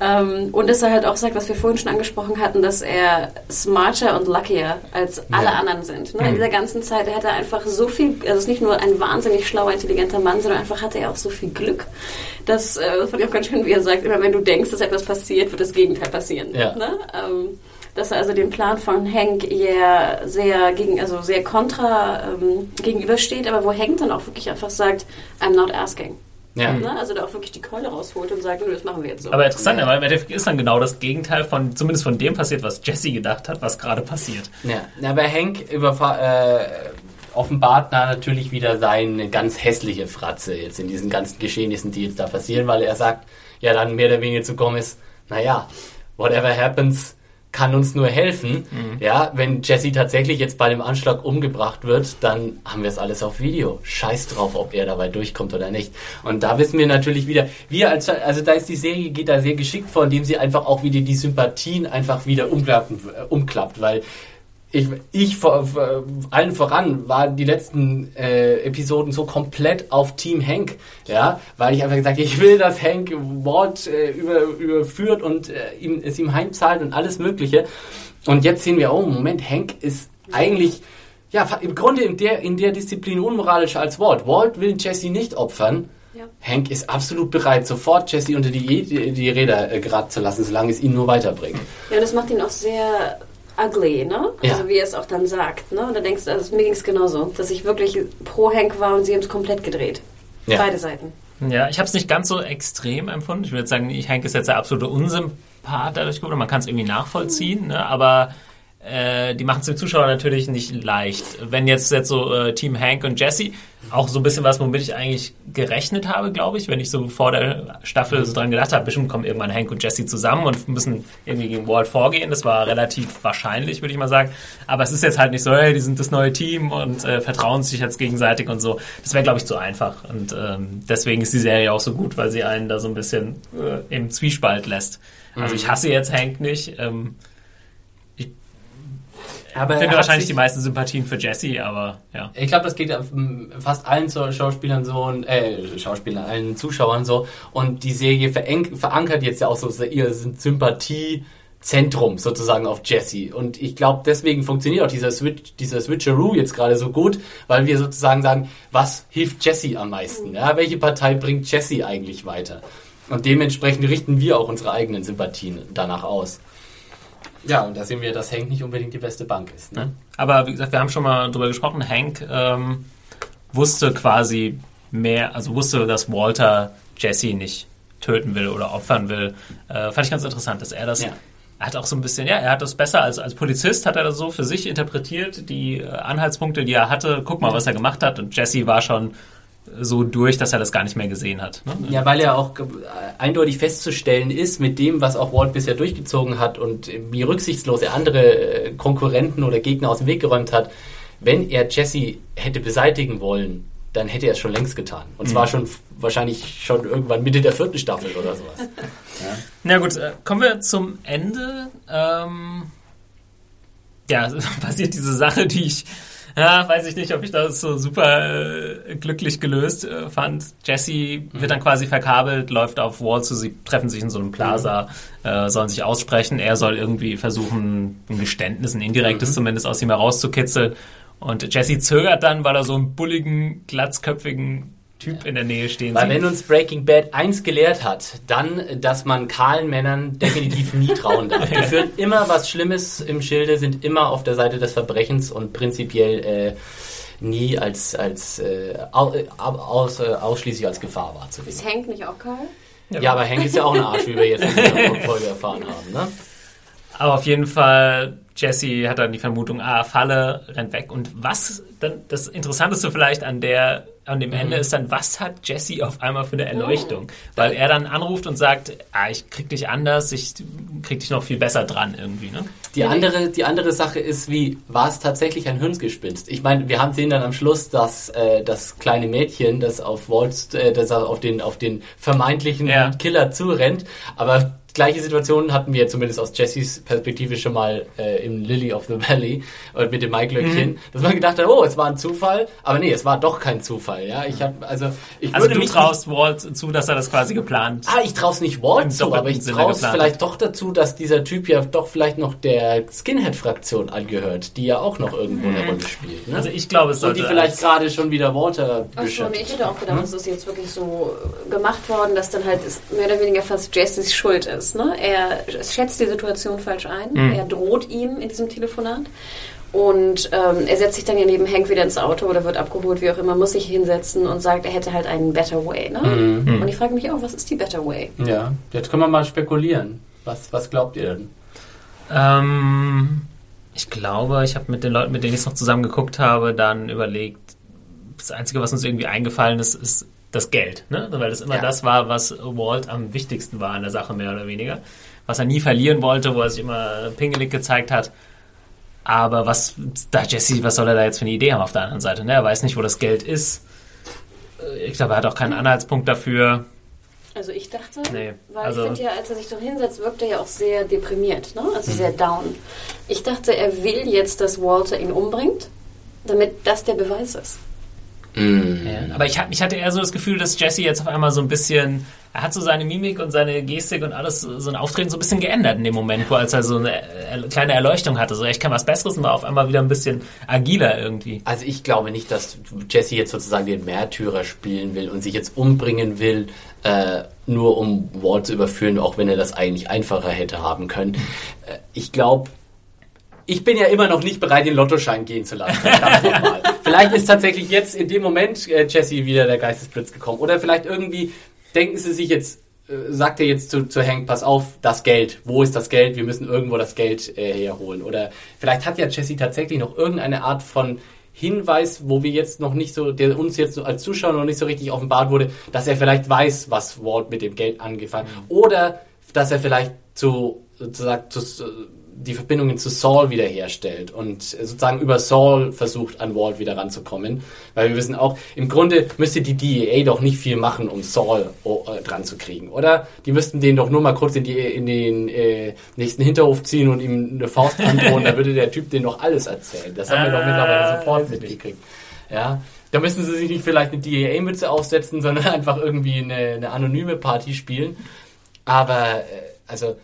C: Ähm, und dass er halt auch sagt, was wir vorhin schon angesprochen hatten, dass er smarter und luckier als alle
B: Ja.
C: anderen sind. Ne? In dieser ganzen Zeit er hat er einfach so viel, also ist nicht nur ein wahnsinnig schlauer, intelligenter Mann, sondern einfach hatte er auch so viel Glück. Das, äh, das fand ich auch ganz schön, wie er sagt, immer wenn du denkst, dass etwas passiert, wird das Gegenteil passieren.
B: Ja.
C: Ne? Ähm, dass er also dem Plan von Hank eher sehr gegen, also sehr kontra ähm, gegenübersteht, aber wo Hank dann auch wirklich einfach sagt, I'm not asking.
B: Ja.
C: Ne? Also da auch wirklich die Keule rausholt und sagt, nö, das machen wir jetzt so.
A: Aber interessant, ja. weil im Endeffekt ist dann genau das Gegenteil von, zumindest von dem passiert, was Jesse gedacht hat, was gerade passiert.
B: Ja, na, aber Hank überfa- äh, offenbart da natürlich wieder seine ganz hässliche Fratze jetzt in diesen ganzen Geschehnissen, die jetzt da passieren, weil er sagt, ja dann mehr oder weniger zu kommen ist, naja, whatever happens, kann uns nur helfen. Ja, wenn Jesse tatsächlich jetzt bei dem Anschlag umgebracht wird, dann haben wir es alles auf Video. Scheiß drauf, ob er dabei durchkommt oder nicht. Und da wissen wir natürlich wieder, wir als, also da ist die Serie geht da sehr geschickt vor, indem sie einfach auch wieder die Sympathien einfach wieder umklappen, äh, umklappt, weil ich, ich vor, vor, allen voran waren die letzten äh, Episoden so komplett auf Team Hank, ja, weil ich einfach gesagt, ich will, dass Hank Walt äh, über, überführt und äh, ihm, es ihm heimzahlt und alles Mögliche. Und jetzt sehen wir, oh Moment, Hank ist eigentlich ja, im Grunde in der, in der Disziplin unmoralischer als Walt. Walt will Jesse nicht opfern.
C: Ja.
B: Hank ist absolut bereit, sofort Jesse unter die, die, die Räder äh, gerade zu lassen, solange es ihn nur weiterbringt.
C: Ja, das macht ihn auch sehr ugly, ne?
B: Ja.
C: Also wie er es auch dann sagt, ne? Und da denkst du, also mir ging es genauso, dass ich wirklich pro Hank war und sie haben es komplett gedreht.
B: Ja.
C: Beide Seiten.
A: Ja, ich habe es nicht ganz so extrem empfunden. Ich würde sagen, ich Hank ist jetzt der absolute Unsympath dadurch geworden. Man kann es irgendwie nachvollziehen, ne? aber äh, die machen es dem Zuschauer natürlich nicht leicht. Wenn jetzt, jetzt so äh, Team Hank und Jesse, auch so ein bisschen was, womit ich eigentlich gerechnet habe, glaube ich, wenn ich so vor der Staffel so dran gedacht habe, bestimmt kommen irgendwann Hank und Jesse zusammen und müssen irgendwie gegen Walt vorgehen. Das war relativ wahrscheinlich, würde ich mal sagen. Aber es ist jetzt halt nicht so, hey, die sind das neue Team und äh, vertrauen sich jetzt gegenseitig und so. Das wäre, glaube ich, zu einfach. Und ähm, deswegen ist die Serie auch so gut, weil sie einen da so ein bisschen äh, im Zwiespalt lässt. Also ich hasse jetzt Hank nicht. Ähm,
B: Aber
A: ich finde wahrscheinlich die meisten Sympathien für Jesse, aber ja.
B: Ich glaube, das geht auf, m, fast allen Schauspielern so und äh, Schauspielern, allen Zuschauern so. Und die Serie verankert jetzt ja auch so ihr Sympathiezentrum sozusagen auf Jesse. Und ich glaube, deswegen funktioniert auch dieser Switch, dieser Switcheroo jetzt gerade so gut, weil wir sozusagen sagen, was hilft Jesse am meisten? Ja, welche Partei bringt Jesse eigentlich weiter? Und dementsprechend richten wir auch unsere eigenen Sympathien danach aus. Ja, und da sehen wir, dass Hank nicht unbedingt die beste Bank ist. Ne?
A: Aber wie gesagt, wir haben schon mal drüber gesprochen. Hank ähm, wusste quasi mehr, also wusste, dass Walter Jesse nicht töten will oder opfern will. Äh, fand ich ganz interessant, dass er das.
B: Ja.
A: Er hat auch so ein bisschen, ja, er hat das besser als, als Polizist, hat er das so für sich interpretiert, die äh, Anhaltspunkte, die er hatte. Guck mal, was er gemacht hat. Und Jesse war schon so durch, dass er das gar nicht mehr gesehen hat. Ne?
B: Ja, weil er auch äh, eindeutig festzustellen ist mit dem, was auch Walt bisher durchgezogen hat und wie rücksichtslos er andere äh, Konkurrenten oder Gegner aus dem Weg geräumt hat. Wenn er Jesse hätte beseitigen wollen, dann hätte er es schon längst getan. Und zwar schon f- wahrscheinlich schon irgendwann Mitte der vierten Staffel oder sowas.
A: Na gut, äh, kommen wir zum Ende. Ähm, ja, <laughs> passiert diese Sache, die ich, ja, weiß ich nicht, ob ich das so super äh, glücklich gelöst äh, fand. Jesse wird dann quasi verkabelt, läuft auf Wall zu, sie treffen sich in so einem Plaza, äh, sollen sich aussprechen. Er soll irgendwie versuchen, ein Geständnis, ein indirektes zumindest aus ihm herauszukitzeln. Und Jesse zögert dann, weil er so einen bulligen, glatzköpfigen Typ in der Nähe stehen
B: Weil
A: sieht.
B: wenn uns Breaking Bad eins gelehrt hat, dann, dass man kahlen Männern definitiv nie <laughs> trauen darf. Die führen immer was Schlimmes im Schilde, sind immer auf der Seite des Verbrechens und prinzipiell äh, nie als, als äh, äh, aus, äh, ausschließlich als Gefahr wahrzunehmen.
C: Ist Hank nicht auch Karl?
B: Ja, aber Hank ist ja auch ein Arsch, wie wir jetzt in dieser <laughs> Folge erfahren haben. Ne?
A: Aber auf jeden Fall, Jesse hat dann die Vermutung, ah, Falle, rennt weg. Und was dann das Interessanteste vielleicht an der an dem Ende ist dann, was hat Jesse auf einmal für eine Erleuchtung? Weil er dann anruft und sagt, ah, ich krieg dich anders, ich krieg dich noch viel besser dran irgendwie, ne?
B: Die andere, die andere Sache ist, wie war es tatsächlich ein Hirngespinst? Ich meine, wir haben sehen dann am Schluss, dass äh, das kleine Mädchen, das auf Walt, äh, das auf den auf den vermeintlichen
A: Ja.
B: Killer zurennt, aber gleiche Situation hatten wir zumindest aus Jessys Perspektive schon mal äh, im Lily of the Valley und mit dem Maiglöckchen,
A: Mhm.
B: dass man gedacht hat, oh, es war ein Zufall, aber nee, es war doch kein Zufall. Ja, ich habe also ich
A: Also
B: würde
A: du
B: mich
A: traust Walt zu, dass er das quasi geplant
B: Ah, ich traue nicht Walt zu, aber ich traue es vielleicht doch dazu, dass dieser Typ ja doch vielleicht noch der Skinhead-Fraktion angehört, die ja auch noch irgendwo eine Rolle spielt. Ne?
A: Also ich glaube, es
B: und
A: sollte
B: die vielleicht gerade schon wieder Walter
C: Achso, nee, ich hätte auch gedacht, das ist jetzt wirklich so gemacht worden, dass dann halt es mehr oder weniger fast Jessys Schuld ist. Ne? Er schätzt die Situation falsch ein. Er droht ihm in diesem Telefonat. Und ähm, er setzt sich dann ja neben Hank wieder ins Auto oder wird abgeholt, wie auch immer, muss sich hinsetzen und sagt, er hätte halt einen Better Way. Ne? Und ich frage mich auch, was ist die Better Way?
B: Ja, jetzt können wir mal spekulieren. Was, was glaubt ihr denn?
A: Ähm, ich glaube, ich habe mit den Leuten, mit denen ich noch zusammen geguckt habe, dann überlegt, das Einzige, was uns irgendwie eingefallen ist, ist das Geld. Ne? Weil das immer
B: Ja.
A: das war, was Walt am wichtigsten war an der Sache, mehr oder weniger. Was er nie verlieren wollte, wo er sich immer pingelig gezeigt hat. Aber was, da Jesse, was soll er da jetzt für eine Idee haben auf der anderen Seite? Ne? Er weiß nicht, wo das Geld ist. Äh, Ich glaube, er hat auch keinen Anhaltspunkt dafür.
C: Also ich dachte,
A: Nee,
C: weil
A: also-
C: ich finde ja, als er sich so hinsetzt, wirkt er ja auch sehr deprimiert, ne? also sehr down. Ich dachte, er will jetzt, dass Walter ihn umbringt, damit das der Beweis ist.
A: Mm. Ja, aber ich, ich hatte eher so das Gefühl, dass Jesse jetzt auf einmal so ein bisschen, er hat so seine Mimik und seine Gestik und alles, so ein Auftreten so ein bisschen geändert in dem Moment, wo als er so eine kleine Erleuchtung hatte, so ich kann was Besseres und war auf einmal wieder ein bisschen agiler irgendwie.
B: Also ich glaube nicht, dass Jesse jetzt sozusagen den Märtyrer spielen will und sich jetzt umbringen will, äh, nur um Walt zu überführen, auch wenn er das eigentlich einfacher hätte haben können. Äh, ich glaube, ich bin ja immer noch nicht bereit, den Lottoschein gehen zu lassen. vielleicht ist tatsächlich jetzt in dem Moment äh, Jesse wieder der Geistesblitz gekommen. Oder vielleicht irgendwie denken sie sich jetzt, äh, sagt er jetzt zu, zu Hank, pass auf, das Geld, wo ist das Geld? Wir müssen irgendwo das Geld äh, herholen. Oder vielleicht hat ja Jesse tatsächlich noch irgendeine Art von Hinweis, wo wir jetzt noch nicht so, der uns jetzt als Zuschauer noch nicht so richtig offenbart wurde, dass er vielleicht weiß, was Walt mit dem Geld angefangen. Mhm. Oder dass er vielleicht zu, sozusagen, zu, die Verbindungen zu Saul wiederherstellt und sozusagen über Saul versucht, an Walt wieder ranzukommen. Weil wir wissen auch, im Grunde müsste die DEA doch nicht viel machen, um Saul äh, dran zu kriegen, oder? Die müssten den doch nur mal kurz in, die, in den äh, nächsten Hinterhof ziehen und ihm eine Faust <laughs> androhen, da würde der Typ den doch alles erzählen. Das haben wir doch mittlerweile sofort mitgekriegt. Ja, da müssen sie sich nicht vielleicht eine DEA-Mütze aufsetzen, sondern <laughs> einfach irgendwie eine, eine anonyme Party spielen. Aber, äh, also,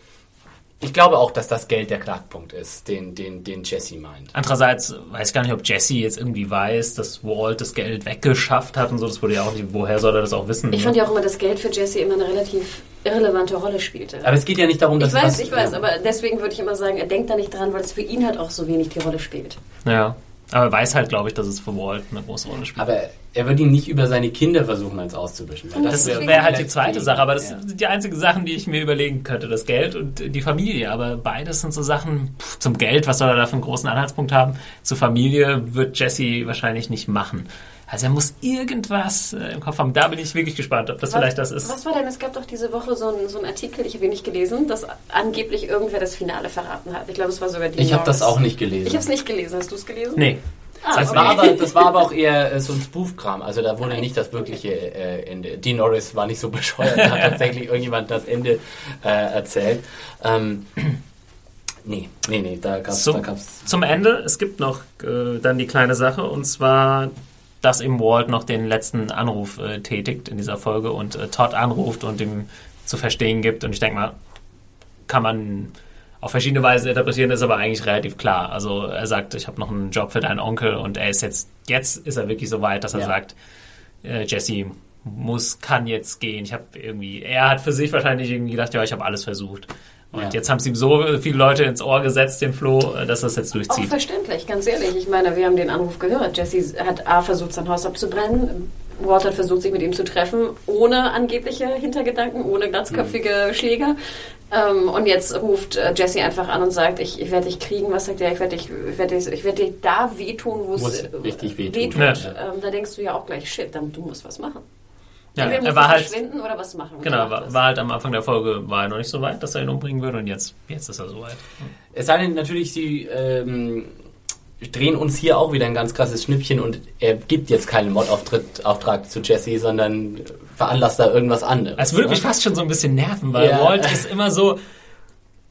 B: ich glaube auch, dass das Geld der Knackpunkt ist, den, den, den Jesse meint.
A: Andererseits weiß ich gar nicht, ob Jesse jetzt irgendwie weiß, dass Walt das Geld weggeschafft hat und so. Das wurde ja auch nicht, woher soll er das auch wissen?
C: Ich ne? fand ja auch immer, dass Geld für Jesse immer eine relativ irrelevante Rolle spielte.
B: Aber es geht ja nicht darum, dass
C: Ich weiß, ich weiß, aber deswegen würde ich immer sagen, er denkt da nicht dran, weil es für ihn halt auch so wenig die Rolle spielt.
A: Ja. Aber er weiß halt, glaube ich, dass es für Walt eine große Rolle spielt.
B: Aber er wird ihn nicht über seine Kinder versuchen, als auszuwischen.
A: Das, das wäre wär halt die zweite Sache. Aber das ja. sind die einzigen Sachen, die ich mir überlegen könnte. Das Geld und die Familie. Aber beides sind so Sachen pff, zum Geld. Was soll er da für einen großen Anhaltspunkt haben? Zur Familie wird Jesse wahrscheinlich nicht machen. Also er muss irgendwas äh, im Kopf haben. Da bin ich wirklich gespannt, ob das was, vielleicht das ist.
C: Was war denn? Es gab doch diese Woche so einen so Artikel, ich habe ihn nicht gelesen, dass angeblich irgendwer das Finale verraten hat. Ich glaube, es war sogar die
B: Ich habe das auch nicht gelesen.
C: Ich habe es nicht gelesen. Hast du es gelesen?
A: Nee.
B: Ah, das, okay. war aber, <laughs> das war aber auch eher äh, so ein Spoof-Kram. Also da wurde nicht das wirkliche äh, Ende. Dean Norris war nicht so bescheuert, da hat <laughs> tatsächlich irgendjemand das Ende äh, erzählt. Ähm, nee, nee, nee, da gab es...
A: Zum, zum Ende, es gibt noch äh, dann die kleine Sache und zwar dass eben Walt noch den letzten Anruf äh, tätigt in dieser Folge und äh, Todd anruft und ihm zu verstehen gibt. Und ich denke mal, kann man auf verschiedene Weise interpretieren, ist aber eigentlich relativ klar. Also er sagt, ich habe noch einen Job für deinen Onkel und er ist jetzt, jetzt ist er wirklich so weit, dass er ja. sagt, äh, Jesse muss, kann jetzt gehen. Ich habe irgendwie, er hat für sich wahrscheinlich irgendwie gedacht, ja, ich habe alles versucht. Und ja. jetzt haben es ihm so viele Leute ins Ohr gesetzt, den Flo, dass das jetzt durchzieht. Auch
C: verständlich, ganz ehrlich. Ich meine, wir haben den Anruf gehört. Jesse hat A versucht, sein Haus abzubrennen. Walt hat versucht, sich mit ihm zu treffen, ohne angebliche Hintergedanken, ohne glatzköpfige mhm. Schläger. Ähm, und jetzt ruft äh, Jesse einfach an und sagt, ich, ich werde dich kriegen. Was sagt er? Ich werde dich, ich werde dich, ich werde dir da wehtun, wo es
B: richtig wehtun.
C: wehtut. Ja. Ähm, da denkst du ja auch gleich, shit, dann, du musst was machen.
A: Ja, Entweder er war halt verschwinden oder was machen. Genau, war, war, halt am Anfang der Folge war er noch nicht so weit, dass er ihn umbringen würde und jetzt, jetzt ist er so weit.
B: Es sei denn natürlich, sie ähm, drehen uns hier auch wieder ein ganz krasses Schnippchen und er gibt jetzt keinen Mod-Auftrag zu Jesse, sondern veranlasst da irgendwas anderes.
A: Es würde ne? mich fast schon so ein bisschen nerven, weil ja. Walt ist immer so,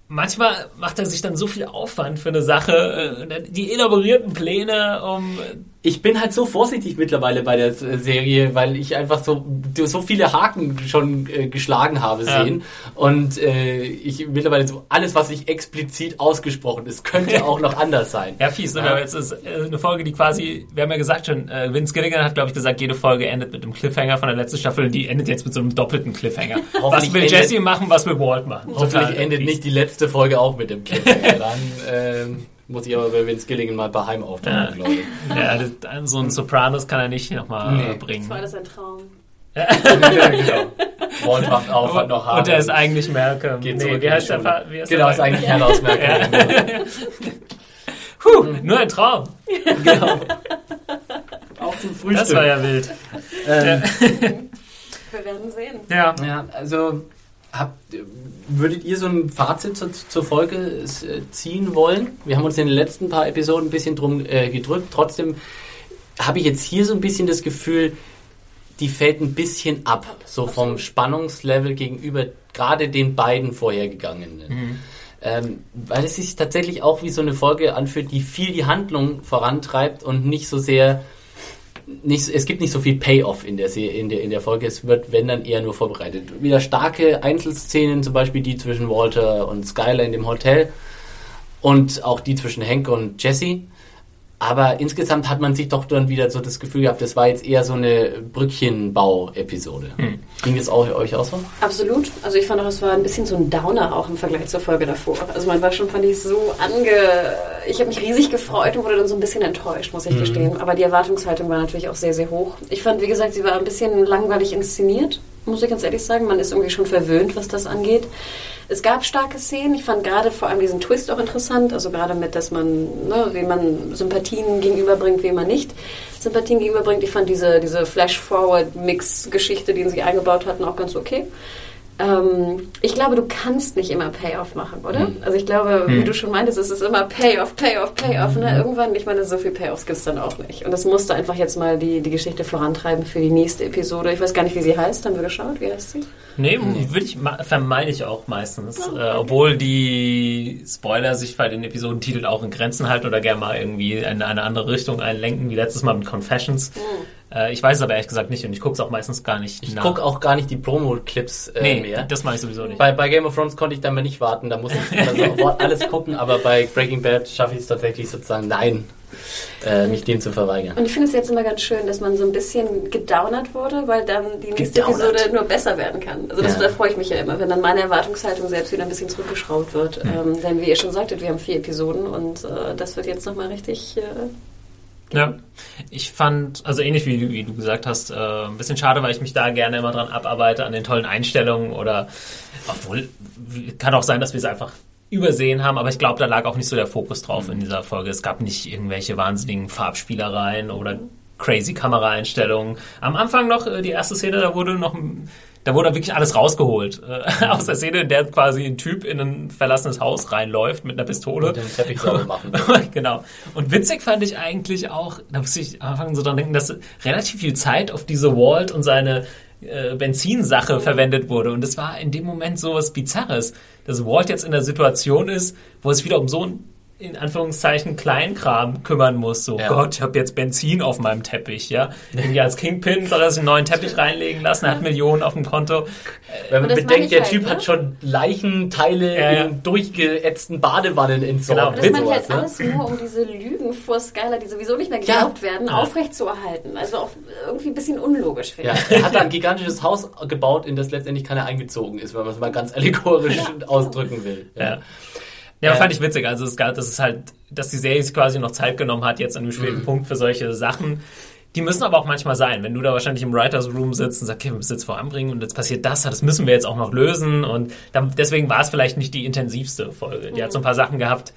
A: manchmal macht er sich dann so viel Aufwand für eine Sache, äh, die elaborierten Pläne, um
B: ich bin halt so vorsichtig mittlerweile bei der Serie, weil ich einfach so, so viele Haken schon äh, geschlagen habe ja. sehen. Und äh, ich mittlerweile so alles, was nicht explizit ausgesprochen ist, könnte <laughs> auch noch anders sein.
A: Ja, fies. Ne? Ja. Jetzt ist äh, eine Folge, die quasi, wir haben ja gesagt schon, äh, Vince Gilligan hat, glaube ich, gesagt, jede Folge endet mit einem Cliffhanger von der letzten Staffel und die endet jetzt mit so einem doppelten Cliffhanger. <laughs> was will Jesse machen, was will Walt machen?
B: Hoffentlich endet fies. nicht die letzte Folge auch mit dem Cliffhanger. <laughs> Dann, ähm, muss ich aber bei Vince Gilligan mal bei Heim auftauchen, ja. glaube ich. <laughs>
A: Ja, das, so ein Sopranos kann er nicht nochmal nee. bringen. Das
C: war das ein Traum.
B: ja, <laughs> genau. Walt macht auf, hat noch
A: Haare. Und er ist eigentlich Malcolm.
B: Geht nee, wie heißt der Fa wie heißt Genau, ist eigentlich Herr aus Malcolm. <laughs>
A: Puh, nur ein Traum.
B: genau. Auch zum Frühstück.
A: Das war ja wild. Ähm,
C: Wir werden sehen.
B: Ja. ja, also Habt, würdet ihr so ein Fazit zur, zur, Folge äh, ziehen wollen? Wir haben uns in den letzten paar Episoden ein bisschen drum äh, gedrückt. Trotzdem habe ich jetzt hier so ein bisschen das Gefühl, die fällt ein bisschen ab, so vom Spannungslevel gegenüber gerade den beiden vorhergegangenen. Mhm. Ähm, weil es sich tatsächlich auch wie so eine Folge anfühlt, die viel die Handlung vorantreibt und nicht so sehr nicht, es gibt nicht so viel Payoff in der, in, der, in der Folge. Es wird, wenn dann, eher nur vorbereitet. Wieder starke Einzelszenen, zum Beispiel die zwischen Walter und Skyler in dem Hotel und auch die zwischen Hank und Jesse. Aber insgesamt hat man sich doch dann wieder so das Gefühl gehabt, das war jetzt eher so eine Brückchenbau-Episode. Hm. Ging es auch, euch auch so?
C: Absolut. Also ich fand auch, es war ein bisschen so ein Downer auch im Vergleich zur Folge davor. Also man war schon, fand ich, so ange... Ich habe mich riesig gefreut und wurde dann so ein bisschen enttäuscht, muss ich mhm. gestehen. Aber die Erwartungshaltung war natürlich auch sehr, sehr hoch. Ich fand, wie gesagt, sie war ein bisschen langweilig inszeniert, muss ich ganz ehrlich sagen. Man ist irgendwie schon verwöhnt, was das angeht. Es gab starke Szenen. Ich fand gerade vor allem diesen Twist auch interessant. Also gerade mit, dass man, ne, wie man Sympathien gegenüberbringt, wie man nicht Sympathien gegenüberbringt. Ich fand diese, diese Flash-Forward-Mix-Geschichte, die sie eingebaut hatten, auch ganz okay. Ähm, ich glaube, du kannst nicht immer Payoff machen, oder? Hm. Also ich glaube, hm. wie du schon meintest, es ist immer Payoff, Payoff, Payoff. Ne? Irgendwann, ich meine, so viel Payoffs gibt es dann auch nicht. Und das musste einfach jetzt mal die, die Geschichte vorantreiben für die nächste Episode. Ich weiß gar nicht, wie sie heißt. Haben wir geschaut? Wie heißt sie?
A: Nee, würde ich, vermeide ich auch meistens. Oh, okay. äh, obwohl die Spoiler sich bei den Episodentiteln auch in Grenzen halten oder gerne mal irgendwie in eine andere Richtung einlenken, wie letztes Mal mit Confessions. Mhm. Äh, ich weiß es aber ehrlich gesagt nicht und ich gucke es auch meistens gar nicht
B: Ich gucke auch gar nicht die Promo-Clips äh,
A: nee,
B: mehr.
A: das mache ich sowieso nicht.
B: Bei, bei Game of Thrones konnte ich dann mal nicht warten, da muss ich <laughs> also alles gucken, aber bei Breaking Bad schaffe ich es tatsächlich sozusagen, nein, äh, mich dem zu verweigern.
C: Und ich finde es jetzt immer ganz schön, dass man so ein bisschen gedownert wurde, weil dann die nächste gedownert. Episode nur besser werden kann. Also das, ja. da freue ich mich ja immer, wenn dann meine Erwartungshaltung selbst wieder ein bisschen zurückgeschraubt wird. Mhm. Ähm, denn wie ihr schon sagtet, wir haben vier Episoden und äh, das wird jetzt nochmal richtig... Äh,
A: ja, ich fand, also ähnlich wie, wie du gesagt hast, äh, ein bisschen schade, weil ich mich da gerne immer dran abarbeite, an den tollen Einstellungen oder, obwohl, kann auch sein, dass wir es einfach übersehen haben, aber ich glaube, da lag auch nicht so der Fokus drauf in dieser Folge. Es gab nicht irgendwelche wahnsinnigen Farbspielereien oder crazy Kameraeinstellungen. Am Anfang noch äh, die erste Szene, da wurde noch da wurde wirklich alles rausgeholt. Äh, <laughs> aus der Szene, in der quasi ein Typ in ein verlassenes Haus reinläuft mit einer Pistole. Und
B: den Teppich sauber <laughs> machen.
A: genau. Und witzig fand ich eigentlich auch, da muss ich am Anfang so dran denken, dass relativ viel Zeit auf diese Walt und seine äh, Benzinsache verwendet wurde. Und es war in dem Moment so was Bizarres, dass Walt jetzt in der Situation ist, wo es wieder um so ein in Anführungszeichen Kleinkram kümmern muss. So, ja. Gott, ich habe jetzt Benzin auf meinem Teppich, ja. Irgendwie als Kingpin soll er sich einen neuen Teppich reinlegen lassen, er hat Millionen auf dem Konto.
B: Wenn man bedenkt, der halt, Typ ne? hat schon Leichenteile ja, ja. in durchgeätzten Badewannen entsorgt.
C: Genau. Das man halt alles nur, um diese Lügen vor Skyler, die sowieso nicht mehr geglaubt werden, aufrechtzuerhalten. Also auch irgendwie ein bisschen unlogisch,
B: finde ich. Er hat ein gigantisches Haus gebaut, in das letztendlich keiner eingezogen ist, wenn man es mal ganz allegorisch ausdrücken will.
A: Ja. Ja, äh, fand ich witzig. Also es gab, das ist halt, dass die Serie sich quasi noch Zeit genommen hat, jetzt an einem späten mhm. Punkt für solche Sachen. Die müssen aber auch manchmal sein. Wenn du da wahrscheinlich im Writers Room sitzt und sagst, okay, wir müssen jetzt voranbringen und jetzt passiert das, das müssen wir jetzt auch noch lösen. Und dann, deswegen war es vielleicht nicht die intensivste Folge. Die mhm. hat so ein paar Sachen gehabt,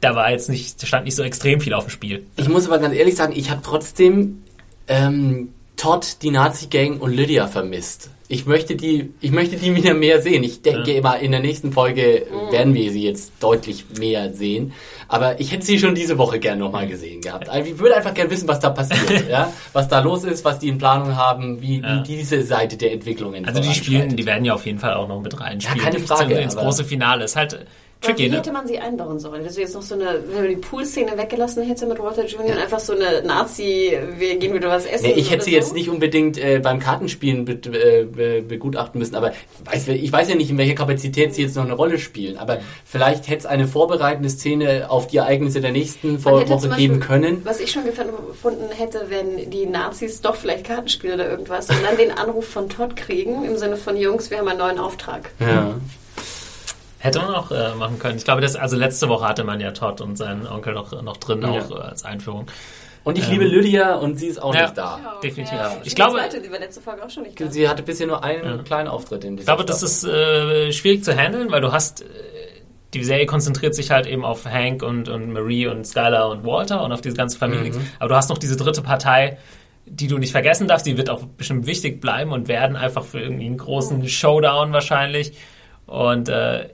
A: da war jetzt nicht, da stand nicht so extrem viel auf dem Spiel.
B: Ich muss aber ganz ehrlich sagen, ich habe trotzdem ähm, Todd, die Nazi-Gang und Lydia vermisst. Ich möchte die, ich möchte die wieder mehr sehen. Ich denke ja. immer, in der nächsten Folge mhm. werden wir sie jetzt deutlich mehr sehen. Aber ich hätte sie schon diese Woche gern nochmal gesehen gehabt. Also ich würde einfach gerne wissen, was da passiert, <laughs> ja? was da los ist, was die in Planung haben, wie, ja. wie diese Seite der Entwicklungen
A: Also die spielen, die werden ja auf jeden Fall auch noch mit reinspielen.
B: Ja, keine Frage.
A: Ins große Finale. Ist halt,
C: Tricky, wie ne? hätte man sie einbauen sollen? Dass du jetzt noch so eine, wenn man die Pool-Szene weggelassen hätte mit Walter Jr. Ja. einfach so eine Nazi, wir gehen wieder was essen.
B: Nee, ich hätte sie so? jetzt nicht unbedingt äh, beim Kartenspielen be be begutachten müssen, aber weiß, ich weiß ja nicht, in welcher Kapazität sie jetzt noch eine Rolle spielen. Aber vielleicht hätte es eine vorbereitende Szene auf die Ereignisse der nächsten Woche Beispiel, geben können.
C: Was ich schon gefunden hätte, wenn die Nazis doch vielleicht Kartenspiele oder irgendwas und dann den Anruf von Todd kriegen, im Sinne von Jungs, wir haben einen neuen Auftrag.
B: Ja.
A: Hätte man auch äh, machen können. Ich glaube, das, also letzte Woche hatte man ja Todd und seinen Onkel noch, noch drin, ja. auch äh, als Einführung.
B: Und ich ähm, liebe Lydia und sie ist auch ja, nicht da.
A: Definitiv. Ja.
C: Ich, ich glaube, zweite, die war letzte Folge auch schon nicht da.
B: Sie hatte bisher nur einen kleinen Auftritt in
A: dieser Ich glaube, Staffel. das ist äh, schwierig zu handeln, weil du hast äh, die Serie konzentriert sich halt eben auf Hank und, und Marie und Skylar und Walter und auf diese ganze Familie. Mhm. Aber du hast noch diese dritte Partei, die du nicht vergessen darfst. Die wird auch bestimmt wichtig bleiben und werden einfach für irgendwie einen großen Showdown wahrscheinlich. Und äh,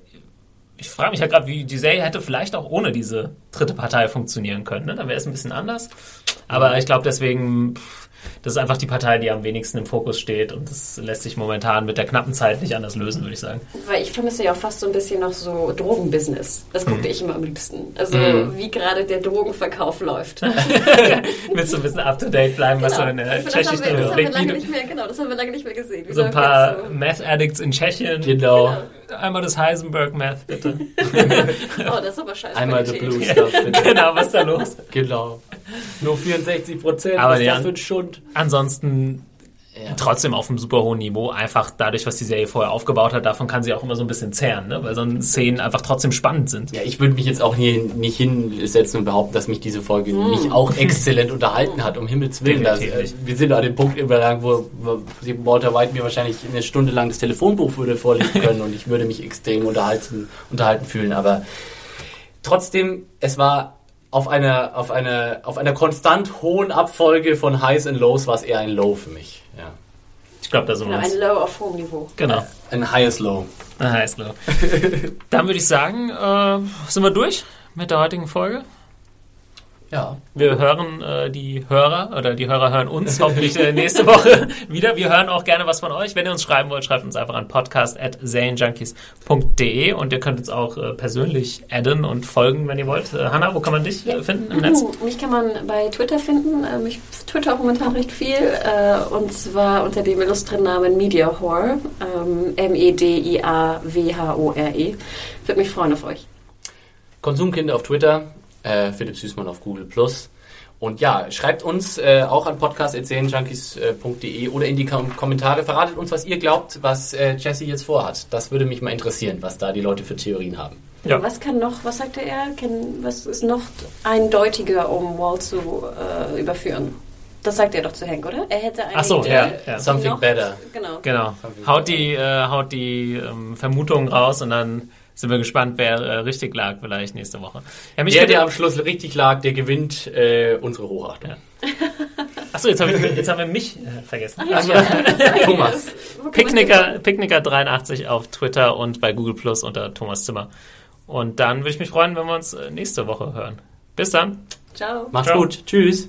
A: ich frage mich ja gerade, wie die Serie hätte vielleicht auch ohne diese dritte Partei funktionieren können. Ne? Dann wäre es ein bisschen anders. Aber ich glaube deswegen, das ist einfach die Partei, die am wenigsten im Fokus steht und das lässt sich momentan mit der knappen Zeit nicht anders lösen, würde ich sagen.
C: Weil ich vermisse ja auch fast so ein bisschen noch so Drogenbusiness. Das guckte ich immer am liebsten. Also
A: Mhm.
C: wie gerade der Drogenverkauf läuft. <laughs>
A: Willst du ein bisschen up to date bleiben, was so in der
C: das,
A: tschechischen
C: das haben wir
A: Republik
C: lange
A: wie
C: nicht mehr, genau, das haben wir lange nicht mehr gesehen. Wie
A: so ein paar
C: jetzt
A: Meth Addicts in Tschechien.
B: Genau.
A: Einmal das Heisenberg Meth, bitte. <laughs>
C: Oh, das ist aber scheiße.
B: Einmal the blue stuff. bitte. <laughs>
A: genau, was ist da los?
B: Genau. Nur 64 Prozent.
A: Aber
B: Was ist das für ein Schund?
A: Ansonsten
B: Ja.
A: trotzdem auf einem super hohen Niveau, einfach dadurch, was die Serie vorher aufgebaut hat, davon kann sie auch immer so ein bisschen zehren, ne? weil so Szenen einfach trotzdem spannend sind.
B: Ja, ich würde mich jetzt auch nie, nicht hinsetzen und behaupten, dass mich diese Folge nicht auch exzellent unterhalten hat, um Himmels Willen. Das, äh, wir sind an dem Punkt überlang, wo, wo Walter White mir wahrscheinlich eine Stunde lang das Telefonbuch würde vorlesen können und ich würde mich extrem unterhalten, unterhalten fühlen. Aber trotzdem, es war auf einer, auf einer, auf einer konstant hohen Abfolge von Highs und Lows war es eher ein Low für mich. Ja.
A: Ich glaube, da sind wir
C: Genau,
A: uns.
C: ein Low auf hohem Niveau.
A: Genau.
B: Ein Highest Low.
A: Ah, heißt Low. Dann würde ich sagen, äh, sind wir durch mit der heutigen Folge.
B: Ja.
A: Wir hören äh, die Hörer oder die Hörer hören uns hoffentlich äh, nächste <laughs> Woche wieder. Wir hören auch gerne was von euch. Wenn ihr uns schreiben wollt, schreibt uns einfach an podcast.zanejunkies.de und ihr könnt uns auch äh, persönlich adden und folgen, wenn ihr wollt. Äh, Hanna, wo kann man dich äh, finden im Netz?
C: Mich kann man bei Twitter finden. Ähm, Ich twitter auch momentan recht viel. äh, Und zwar unter dem illustren Namen Media Horror. ähm, M-E-D-I-A-W-H-O-R-E. Würde mich freuen auf euch.
B: Konsumkind auf Twitter, äh, Philipp Süßmann auf Google Plus. Und ja, schreibt uns äh, auch an podcast.junkies.de oder in die Kom Kommentare. Verratet uns, was ihr glaubt, was äh, Jesse jetzt vorhat. Das würde mich mal interessieren, was da die Leute für Theorien haben.
A: Ja.
C: Was kann noch, was sagte er? Kann, was ist noch eindeutiger, um Wall zu äh, überführen? Das sagt er doch zu Hank, oder? Er hätte eine
A: Ach so,
C: Idee.
A: ja, ja.
B: Something
C: noch,
B: better.
C: Genau.
A: Genau. Haut die, äh, haut die ähm, Vermutungen raus und dann sind wir gespannt, wer äh, richtig lag vielleicht nächste Woche. Ja,
B: Der, der am Schluss richtig lag, der gewinnt äh, unsere Hochachtung.
A: Ja. Achso, jetzt, hab ich, jetzt haben wir mich äh, vergessen. Also, <laughs>
B: Thomas.
C: Wo kann man
A: Picknicker, Picknicker83 auf Twitter und bei Google Plus unter Thomas Zimmer. Und dann würde ich mich freuen, wenn wir uns äh, nächste Woche hören. Bis dann.
C: Ciao.
B: Macht's
A: Ciao.
B: gut. Tschüss.